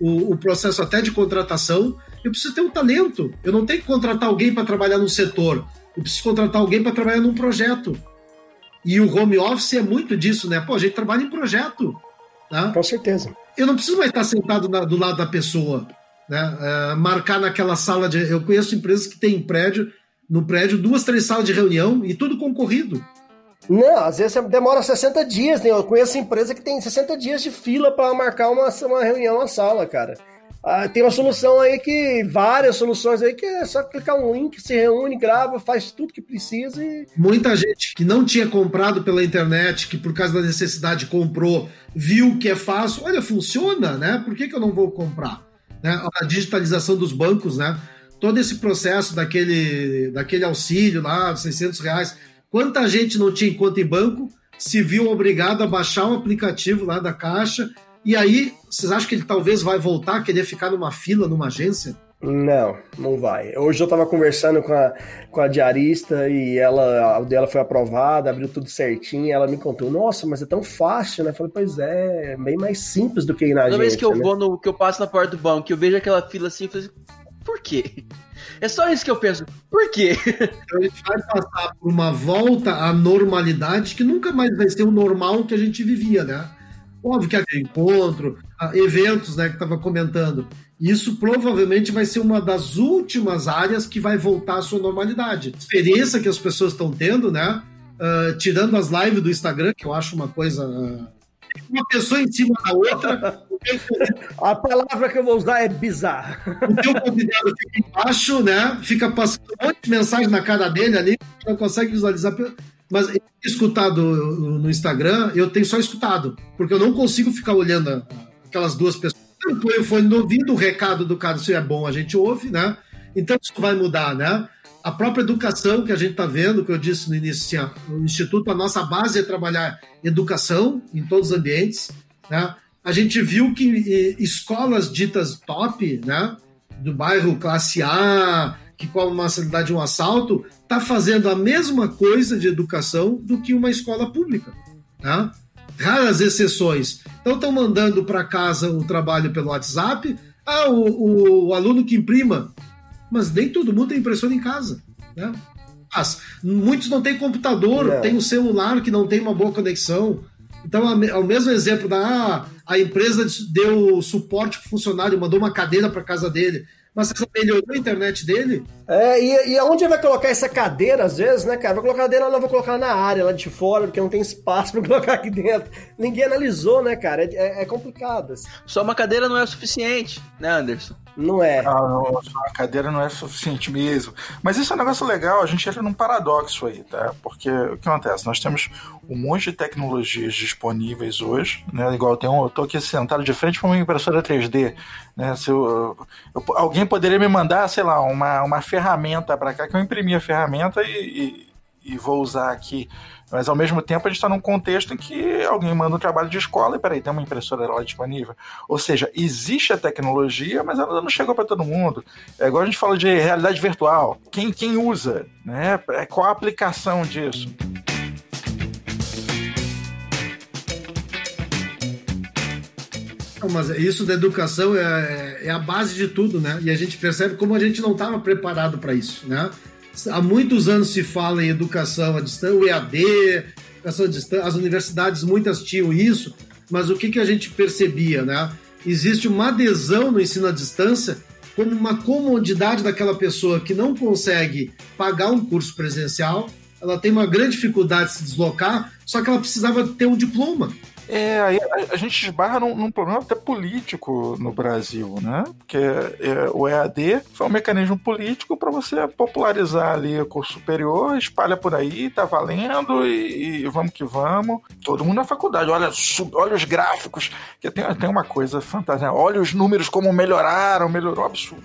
o, o processo até de contratação. Eu preciso ter um talento. Eu não tenho que contratar alguém para trabalhar num setor. Eu preciso contratar alguém para trabalhar num projeto. E o home office é muito disso, né? Pô, a gente trabalha em projeto. Tá? Com certeza. eu não preciso mais estar sentado na- do lado da pessoa, né? É, marcar naquela sala de. Eu conheço empresas que têm prédio, no prédio, duas, três salas de reunião e tudo concorrido. Não, às vezes demora 60 dias, né? Eu conheço empresa que tem 60 dias de fila para marcar uma, uma reunião na sala, cara. Ah, tem uma solução aí que. Várias soluções aí que é só clicar um link, se reúne, grava, faz tudo que precisa e. Muita gente que não tinha comprado pela internet, que por causa da necessidade comprou, viu que é fácil. Olha, funciona, né? Por que, que eu não vou comprar? Né? A digitalização dos bancos, né? Todo esse processo daquele, daquele auxílio lá, 600 reais. Quanta gente não tinha conta em banco, se viu obrigado a baixar um aplicativo lá da Caixa. E aí, vocês acham que ele talvez vai voltar querer ficar numa fila, numa agência? Não, não vai. Hoje eu tava conversando com a, com a diarista e ela, a dela foi aprovada, abriu tudo certinho. E ela me contou: Nossa, mas é tão fácil, né? Eu falei: Pois é, é bem mais simples do que ir na Toda vez que eu né? vou no. que eu passo na porta do banco, que eu vejo aquela fila assim, eu falo assim, por quê? É só isso que eu penso. Por quê? Então a gente vai passar por uma volta à normalidade que nunca mais vai ser o normal que a gente vivia, né? Óbvio que aquele encontro, eventos, né, que estava comentando. Isso provavelmente vai ser uma das últimas áreas que vai voltar à sua normalidade. A experiência que as pessoas estão tendo, né? ah, tirando as lives do Instagram, que eu acho uma coisa. ah, uma pessoa em cima da outra, [LAUGHS] A palavra que eu vou usar é bizarro. [LAUGHS] o teu convidado fica embaixo, né? Fica passando um monte de mensagem na cara dele ali, não consegue visualizar. Mas eu tenho escutado no Instagram, eu tenho só escutado, porque eu não consigo ficar olhando aquelas duas pessoas. Eu ponho o fone no ouvido, o recado do cara, se é bom, a gente ouve, né? Então isso vai mudar, né? A própria educação que a gente está vendo, que eu disse no início, assim, Instituto, a nossa base é trabalhar educação em todos os ambientes, né? A gente viu que escolas ditas top, né? do bairro classe A, que com uma cidade um assalto, está fazendo a mesma coisa de educação do que uma escola pública. Tá? Raras exceções. Então estão mandando para casa o trabalho pelo WhatsApp. Ah, o, o, o, aluno que imprima. Mas nem todo mundo tem impressora em casa. Né? Mas muitos não têm computador, não. tem um celular que não tem uma boa conexão. Então, é o mesmo exemplo da ah, a empresa deu suporte para o funcionário, mandou uma cadeira para casa dele mas melhorou a internet dele? É, e, e aonde vai colocar essa cadeira, às vezes, né, cara? Vai colocar a cadeira, ela vai colocar na área lá de fora, porque não tem espaço [LAUGHS] para colocar aqui dentro. Ninguém analisou, né, cara? É, é, é complicado. Assim. Só uma cadeira não é o suficiente, né, Anderson? Não é. Ah, não, a cadeira não é suficiente mesmo. Mas isso é um negócio legal, a gente entra num paradoxo aí, tá? Porque o que acontece? Nós temos um monte de tecnologias disponíveis hoje, né? Igual eu, tenho, eu tô aqui sentado de frente para uma impressora 3D, né? Se eu, eu, alguém poderia me mandar, sei lá, uma, uma ferramenta para cá, que eu imprimi a ferramenta e, e, e vou usar aqui mas ao mesmo tempo a gente está num contexto em que alguém manda um trabalho de escola e peraí, tem uma impressora lá disponível. Ou seja, existe a tecnologia, mas ela não chegou para todo mundo. É igual a gente fala de realidade virtual. Quem, quem usa? Né? É, qual a aplicação disso? Mas isso da educação é, é, a base de tudo, né? E a gente percebe como a gente não estava preparado para isso, né? Há muitos anos se fala em educação à distância, o EAD, educação à distância, as universidades muitas tinham isso, mas o que, que a gente percebia, né? Existe uma adesão no ensino à distância como uma comodidade daquela pessoa que não consegue pagar um curso presencial, ela tem uma grande dificuldade de se deslocar, só que ela precisava ter um diploma. É, aí a, a, gente esbarra num, num, problema até político no Brasil, né? Porque é, o EAD foi um mecanismo político para você popularizar ali o curso superior, espalha por aí, tá valendo e, e, vamos que vamos. Todo mundo na faculdade, olha, sub, olha os gráficos, que tem, tem uma coisa fantástica, olha os números como melhoraram, melhorou absurdo.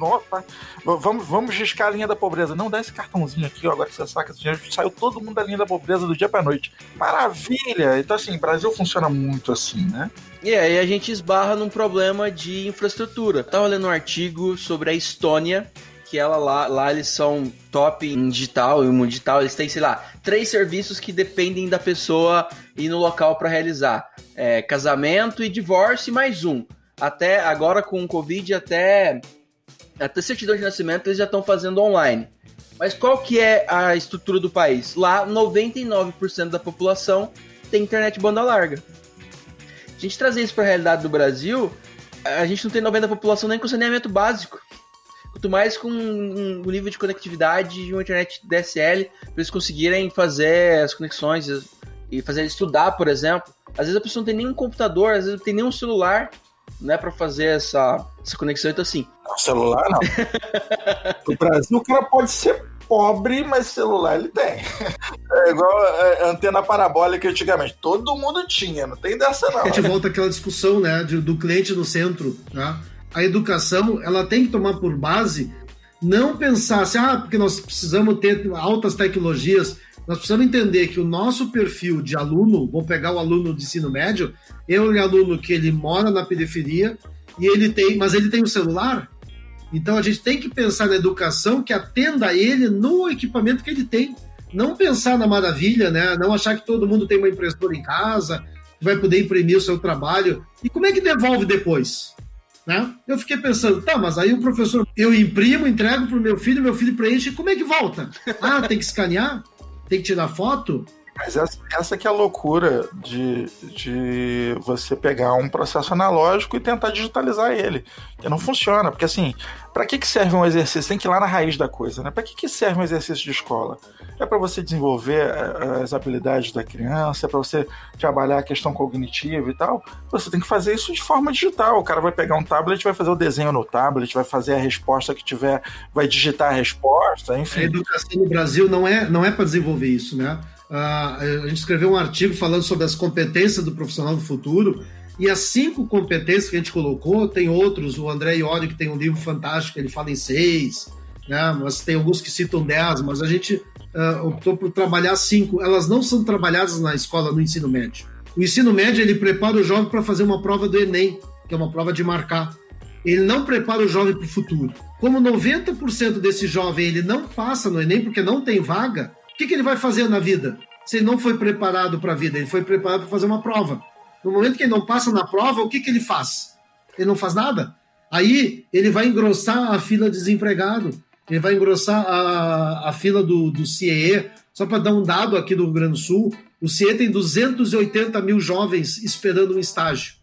Vamos, vamos riscar a linha da pobreza. Não dá esse cartãozinho aqui, ó, agora que você saca esse dinheiro, saiu todo mundo da linha da pobreza do dia pra noite. Maravilha! Então, assim, Brasil funciona muito muito assim, né? E aí a gente esbarra num problema de infraestrutura. tava lendo um artigo sobre a Estônia, que ela lá, lá eles são top em digital, em mundo digital, eles têm, sei lá, três serviços que dependem da pessoa ir no local para realizar. É, casamento e divórcio e mais um. Até agora com o Covid, até, até certidão de nascimento eles já estão fazendo online. Mas qual que é a estrutura do país? Lá, 99% da população tem internet banda larga a gente trazer isso para a realidade do Brasil, a gente não tem 90% da população nem com saneamento básico. Quanto mais com um, nível de conectividade de uma internet DSL, para eles conseguirem fazer as conexões e fazer estudar, por exemplo. Às vezes a pessoa não tem nenhum computador, às vezes não tem nenhum celular, né, para fazer essa, essa conexão. Então, assim. Não, celular não. [LAUGHS] no Brasil, o cara pode ser pobre, mas celular ele tem. [LAUGHS] É igual a é, antena parabólica antigamente. Todo mundo tinha, não tem dessa não. A gente volta àquela discussão, né, do cliente no centro, né? A educação, ela tem que tomar por base não pensar assim, ah, porque nós precisamos ter altas tecnologias, nós precisamos entender que o nosso perfil de aluno, vou pegar o aluno de ensino médio, é um aluno que ele mora na periferia e ele tem, mas ele tem um celular, então a gente tem que pensar na educação que atenda ele no equipamento que ele tem. Não pensar na maravilha, né? Não achar que todo mundo tem uma impressora em casa, que vai poder imprimir o seu trabalho. E como é que devolve depois? Né? Eu fiquei pensando, tá, mas aí o professor, eu imprimo, entrego para o meu filho, meu filho preenche, como é que volta? Ah, tem que escanear? Tem que tirar foto? Mas essa, essa que é a loucura de, de você pegar um processo analógico e tentar digitalizar ele. Que não funciona, porque assim, para que, que serve um exercício? Tem que ir lá na raiz da coisa, né? Para que, que serve um exercício de escola? É para você desenvolver eh, as habilidades da criança, é para você trabalhar a questão cognitiva e tal. Você tem que fazer isso de forma digital. O cara vai pegar um tablet, vai fazer o desenho no tablet, vai fazer a resposta que tiver, vai digitar a resposta, enfim. A educação no Brasil não é, não é para desenvolver isso, né? Uh, a gente escreveu um artigo falando sobre as competências do profissional do futuro. E as cinco competências que a gente colocou, tem outros, o André Iori, que tem um livro fantástico, ele fala em seis, né? mas tem alguns que citam dez, mas a gente uh, optou por trabalhar cinco. Elas não são trabalhadas na escola, no ensino médio. O ensino médio, ele prepara o jovem para fazer uma prova do Enem, que é uma prova de marcar. Ele não prepara o jovem para o futuro. Como 90% desse jovem ele não passa no Enem porque não tem vaga, o que, que ele vai fazer na vida? Se ele não foi preparado para a vida, ele foi preparado para fazer uma prova. No momento que ele não passa na prova, o que, que ele faz? Ele não faz nada. Aí ele vai engrossar a fila de desempregado, ele vai engrossar a, a fila do, do CIE. Só para dar um dado aqui do Rio Grande do Sul, o CIE tem 280 mil jovens esperando um estágio.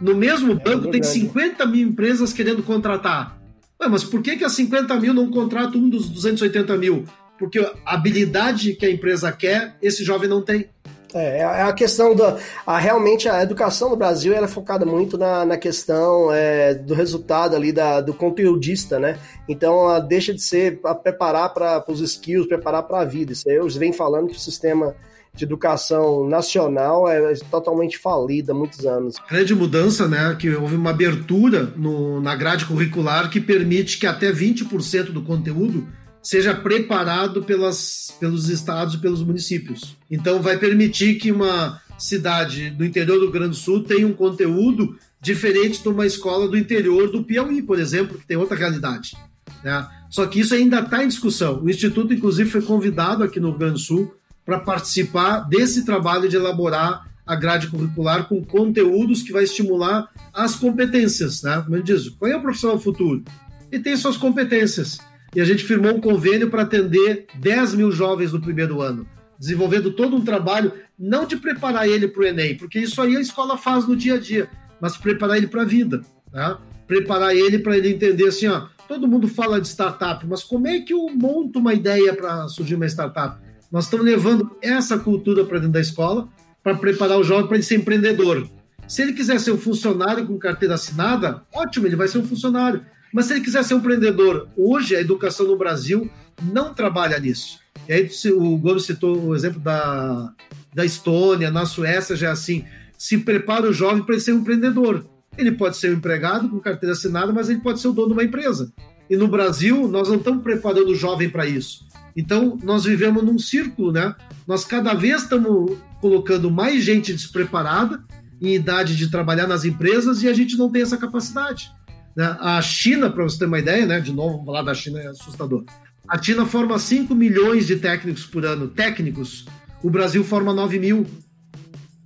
No mesmo É banco tem 50 mil empresas querendo contratar. Ué, mas por que, que as 50 mil não contratam um dos 280 mil? Porque a habilidade que a empresa quer, esse jovem não tem. É, é a questão da. A, realmente a educação no Brasil ela é focada muito na, na questão é, do resultado ali da, do conteudista, né? Então ela deixa de ser a preparar para os skills, preparar para a vida. Isso aí eu venho falando que o sistema de educação nacional é totalmente falido há muitos anos. Grande mudança, né? Que houve uma abertura no, na grade curricular que permite que até 20% do conteúdo seja preparado pelas, pelos estados e pelos municípios. Então, vai permitir que uma cidade do interior do Rio Grande do Sul tenha um conteúdo diferente de uma escola do interior do Piauí, por exemplo, que tem outra realidade. Né? Só que isso ainda está em discussão. O Instituto, inclusive, foi convidado aqui no Rio Grande do Sul para participar desse trabalho de elaborar a grade curricular com conteúdos que vai estimular as competências, né? Como ele diz, qual é o profissional futuro? E tem suas competências e a gente firmou um convênio para atender 10 mil jovens no primeiro ano, desenvolvendo todo um trabalho, não de preparar ele para o Enem, porque isso aí a escola faz no dia a dia, mas preparar ele para a vida, né? preparar ele para ele entender assim, ó, todo mundo fala de startup, mas como é que eu monto uma ideia para surgir uma startup? Nós estamos levando essa cultura para dentro da escola para preparar o jovem para ele ser empreendedor. Se ele quiser ser um funcionário com carteira assinada, ótimo, ele vai ser um funcionário. Mas se ele quiser ser um empreendedor, hoje a educação no Brasil não trabalha nisso. E aí o Gomes citou o exemplo da, da Estônia, na Suécia já é assim, se prepara o jovem para ser um empreendedor. Ele pode ser um empregado com carteira assinada, mas ele pode ser o dono de uma empresa. E no Brasil, nós não estamos preparando o jovem para isso. Então, nós vivemos num círculo, né? Nós cada vez estamos colocando mais gente despreparada em idade de trabalhar nas empresas e a gente não tem essa capacidade. Né? A China, para você ter uma ideia, né? de novo, falar da China é assustador. A China forma 5 milhões de técnicos por ano, técnicos. O Brasil forma 9 mil.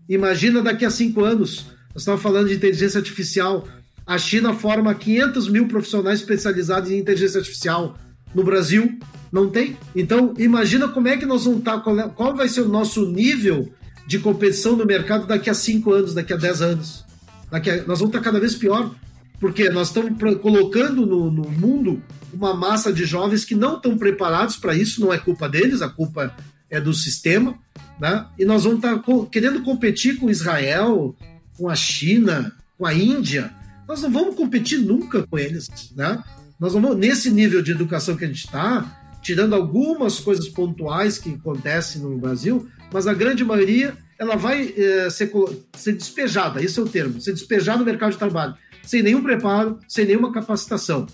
Imagina daqui a cinco anos. Nós estamos falando de inteligência artificial. A China forma 500 mil profissionais especializados em inteligência artificial. No Brasil, não tem. Então, imagina como é que nós vamos estar, qual vai ser o nosso nível de competição no mercado daqui a cinco anos, daqui a 10 anos. Daqui a, nós vamos estar cada vez pior. Porque nós estamos colocando no, no, mundo uma massa de jovens que não estão preparados para isso, não é culpa deles, a culpa é do sistema, né? E nós vamos estar co querendo competir com Israel, com a China, com a Índia. Nós não vamos competir nunca com eles, né? Nós vamos, nesse nível de educação que a gente está, tirando algumas coisas pontuais que acontecem no Brasil, mas a grande maioria ela vai é, ser, ser despejada, esse é o termo, ser despejada no mercado de trabalho sem nenhum preparo, sem nenhuma capacitação.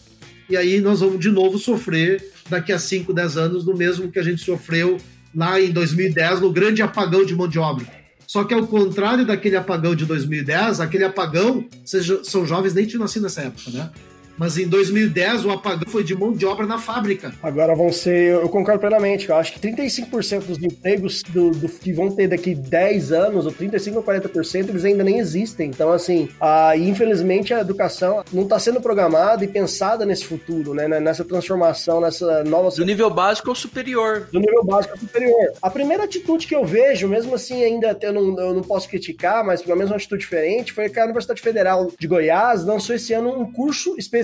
E aí nós vamos de novo sofrer daqui a 5, 10 anos no mesmo que a gente sofreu lá em 2010, no grande apagão de mão de obra. Só que ao contrário daquele apagão de 2010, aquele apagão, são jovens, nem tinham nascido nessa época, né? Mas em 2010 o apagão foi de mão de obra na fábrica. Agora vão ser, eu concordo plenamente, eu acho que 35% dos empregos do, do, que vão ter daqui 10 anos, ou 35% ou 40%, eles ainda nem existem. Então, assim, a, infelizmente a educação não está sendo programada e pensada nesse futuro, né? Nessa transformação, nessa nova. Do nível básico ao superior. Do nível básico ao superior. A primeira atitude que eu vejo, mesmo assim, ainda eu não, eu não posso criticar, mas pelo menos uma atitude diferente, foi que a Universidade Federal de Goiás lançou esse ano um curso específico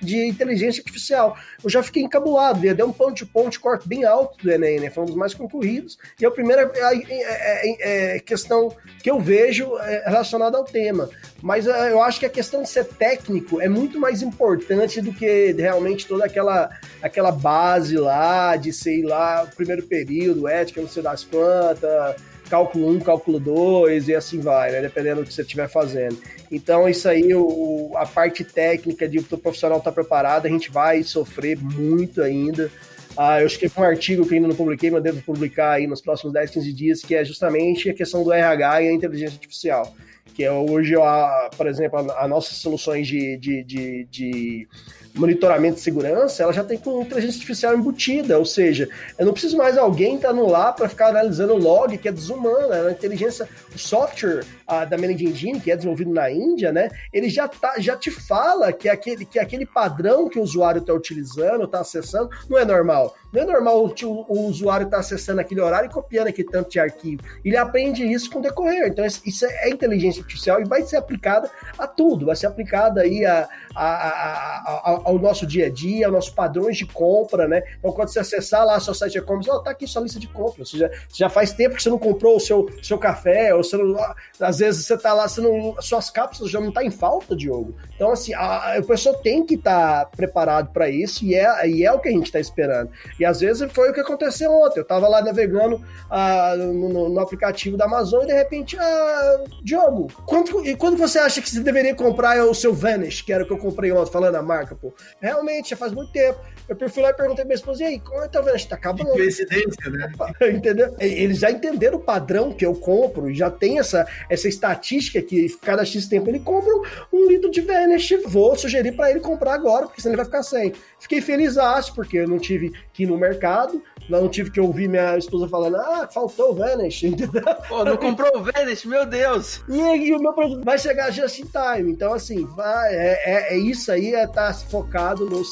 de inteligência artificial. Eu já fiquei encabulado, ia dar um ponto de ponto corte bem alto do Enem, né? Foi um dos mais concorridos. E a primeira é, é, questão que eu vejo relacionada ao tema. Mas eu acho que a questão de ser técnico é muito mais importante do que realmente toda aquela, aquela base lá de, sei lá, primeiro período, ética, não sei das quantas cálculo 1, cálculo 2 e assim vai, né? Dependendo do que você estiver fazendo. Então, isso aí, o, a parte técnica de o profissional estar tá preparado, a gente vai sofrer muito ainda. Ah, eu escrevi um artigo que ainda não publiquei, mas devo publicar aí nos próximos 10, 15 dias, que é justamente a questão do RH e a inteligência artificial. Que é hoje, a, por exemplo, as nossas soluções de, de, de, de monitoramento de segurança, ela já tem com inteligência artificial embutida, ou seja, eu não preciso mais alguém estar no lá para ficar analisando o log, que é desumano, a inteligência, o software a, da Managed Engine, que é desenvolvido na Índia, né, ele já, tá, já te fala que aquele, que aquele padrão que o usuário está utilizando, está acessando, não é normal. Não é normal o, o, usuário estar tá acessando aquele horário e copiando aquele tanto de arquivo. Ele aprende isso com o decorrer. Então, isso é inteligência artificial e vai ser aplicada a tudo, vai ser aplicada aí a, a, a, ao nosso dia a dia, aos nossos padrões de compra, né? Então, quando você acessar lá seu site e-commerce, oh, tá aqui sua lista de compras. Você já, já faz tempo que você não comprou o seu, seu café, ou você não, às vezes você tá lá, você não, suas cápsulas já não tá em falta, Diogo. Então, assim, a, a pessoa tem que estar tá preparado para isso e é, e é o que a gente está esperando. E às vezes foi o que aconteceu ontem. Eu tava lá navegando ah, no, no, aplicativo da Amazon e de repente, ah, Diogo, quanto, e quando você acha que você deveria comprar o seu Vanish, que era o que eu comprei ontem, falando a marca, pô? Realmente, já faz muito tempo. Eu fui lá e perguntei pra minha esposa, e aí, como é que tá? Tá acabando. Que coincidência, né? [LAUGHS] Entendeu? Eles já entenderam o padrão que eu compro, já tem essa, essa estatística que cada X tempo ele compra um litro de Vanish. Vou sugerir para ele comprar agora, porque senão ele vai ficar sem. Fiquei feliz, porque eu não tive que ir no mercado, não tive que ouvir minha esposa falando, ah, faltou o Vanish, [LAUGHS] entendeu? Pô, não comprou o Vanish, meu Deus! E, e o meu produto vai chegar just in time. Então, assim, vai, é, é, é isso aí, é estar tá focado no.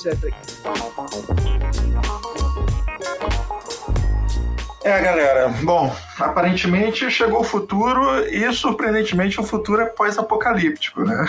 É, galera. Bom, aparentemente chegou o futuro e, surpreendentemente, o futuro é pós-apocalíptico, né?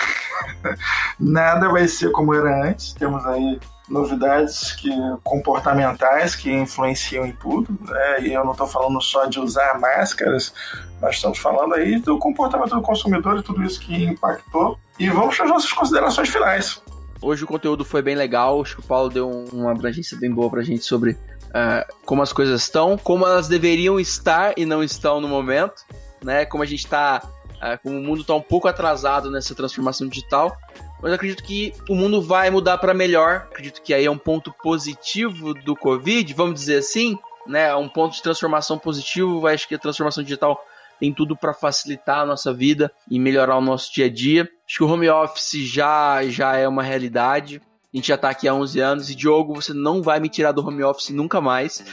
[LAUGHS] Nada vai ser como era antes. Temos aí novidades que, comportamentais que influenciam em tudo, né? E eu não estou falando só de usar máscaras, mas estamos falando aí do comportamento do consumidor e tudo isso que impactou. E vamos para as nossas considerações finais. Hoje o conteúdo foi bem legal, acho que o Paulo deu uma abrangência bem boa para a gente sobre uh, como as coisas estão, como elas deveriam estar e não estão no momento, né? Como a gente está, uh, como o mundo está um pouco atrasado nessa transformação digital, mas acredito que o mundo vai mudar para melhor. Acredito que aí é um ponto positivo do Covid, vamos dizer assim, né? Um ponto de transformação positivo. Acho que a transformação digital tem tudo para facilitar a nossa vida e melhorar o nosso dia a dia. Acho que o home office já, já é uma realidade. A gente já tá aqui há 11 anos e Diogo, você não vai me tirar do home office nunca mais.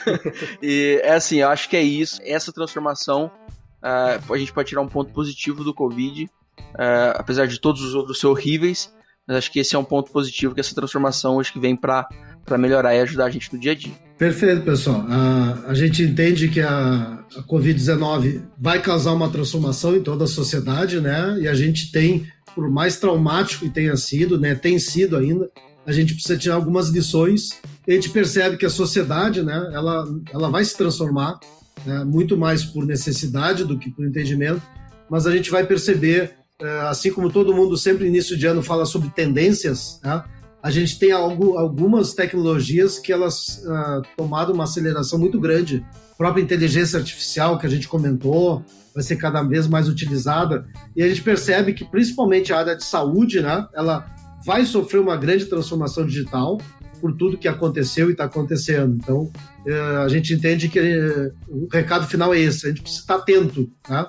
[LAUGHS] e é assim, eu acho que é isso. Essa transformação, uh, a gente pode tirar um ponto positivo do Covid é, apesar de todos os outros ser horríveis, mas acho que esse é um ponto positivo que essa transformação acho que vem para melhorar e ajudar a gente no dia a dia. Perfeito, pessoal. A, a gente entende que a, a Covid-19 vai causar uma transformação em toda a sociedade, né? E a gente tem, por mais traumático que tenha sido, né? Tem sido ainda, a gente precisa tirar algumas lições. A gente percebe que a sociedade, né? Ela, ela vai se transformar, né, muito mais por necessidade do que por entendimento, mas a gente vai perceber é, assim como todo mundo sempre início de ano fala sobre tendências, né? A gente tem algo, algumas tecnologias que elas uh, tomaram uma aceleração muito grande. A própria inteligência artificial que a gente comentou vai ser cada vez mais utilizada e a gente percebe que principalmente a área de saúde, né, ela vai sofrer uma grande transformação digital por tudo que aconteceu e está acontecendo. Então, uh, a gente entende que uh, o recado final é esse: a gente precisa estar atento, né?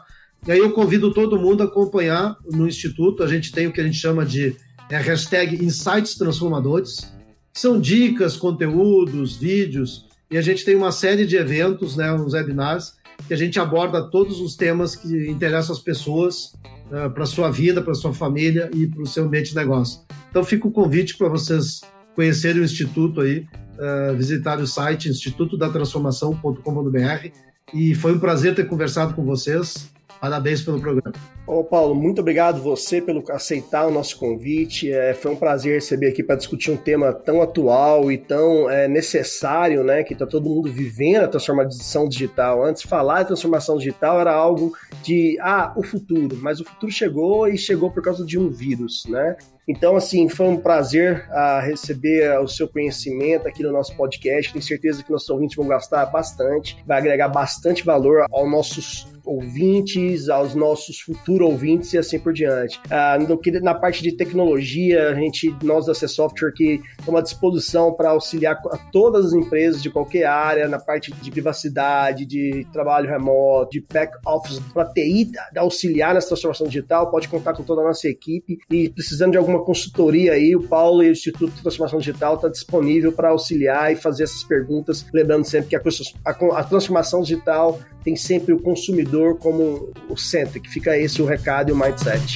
E aí eu convido todo mundo a acompanhar no Instituto. A gente tem o que a gente chama de é, hashtag Insights Transformadores. São dicas, conteúdos, vídeos. E a gente tem uma série de eventos, né, uns webinars, que a gente aborda todos os temas que interessam as pessoas uh, eh, para sua vida, para sua família e para o seu ambiente de negócio. Então fica o convite para vocês conhecerem o Instituto aí, uh, visitar o site institutodatransformação.com.br. E foi um prazer ter conversado com vocês. Parabéns pelo programa. Ô Paulo, muito obrigado você pelo aceitar o nosso convite. É, foi um prazer receber aqui para discutir um tema tão atual e tão é, necessário, né? Que está todo mundo vivendo a transformação digital. Antes, falar de transformação digital era algo de ah, o futuro, mas o futuro chegou e chegou por causa de um vírus, né? Então, assim, foi um prazer uh, receber o seu conhecimento aqui no nosso podcast. Tenho certeza que nossos ouvintes vão gastar bastante, vai agregar bastante valor aos nossos ouvintes, aos nossos futuros ouvintes e assim por diante. Ah, na parte de tecnologia, a gente, nós da C Software que estamos à disposição para auxiliar a todas as empresas de qualquer área, na parte de privacidade, de trabalho remoto, de back office, para TI, auxiliar nessa transformação digital, pode contar com toda a nossa equipe. E precisando de alguma consultoria aí, o Paulo e o Instituto de Transformação Digital está disponível para auxiliar e fazer essas perguntas, lembrando sempre que a, a, a transformação digital tem sempre o consumidor como o centro, que fica esse o recado e o mindset.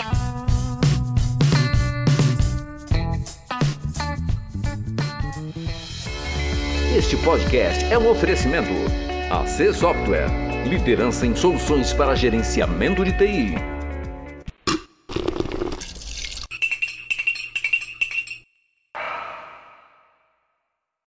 Este podcast é um oferecimento. AC Software, liderança em soluções para gerenciamento de TI.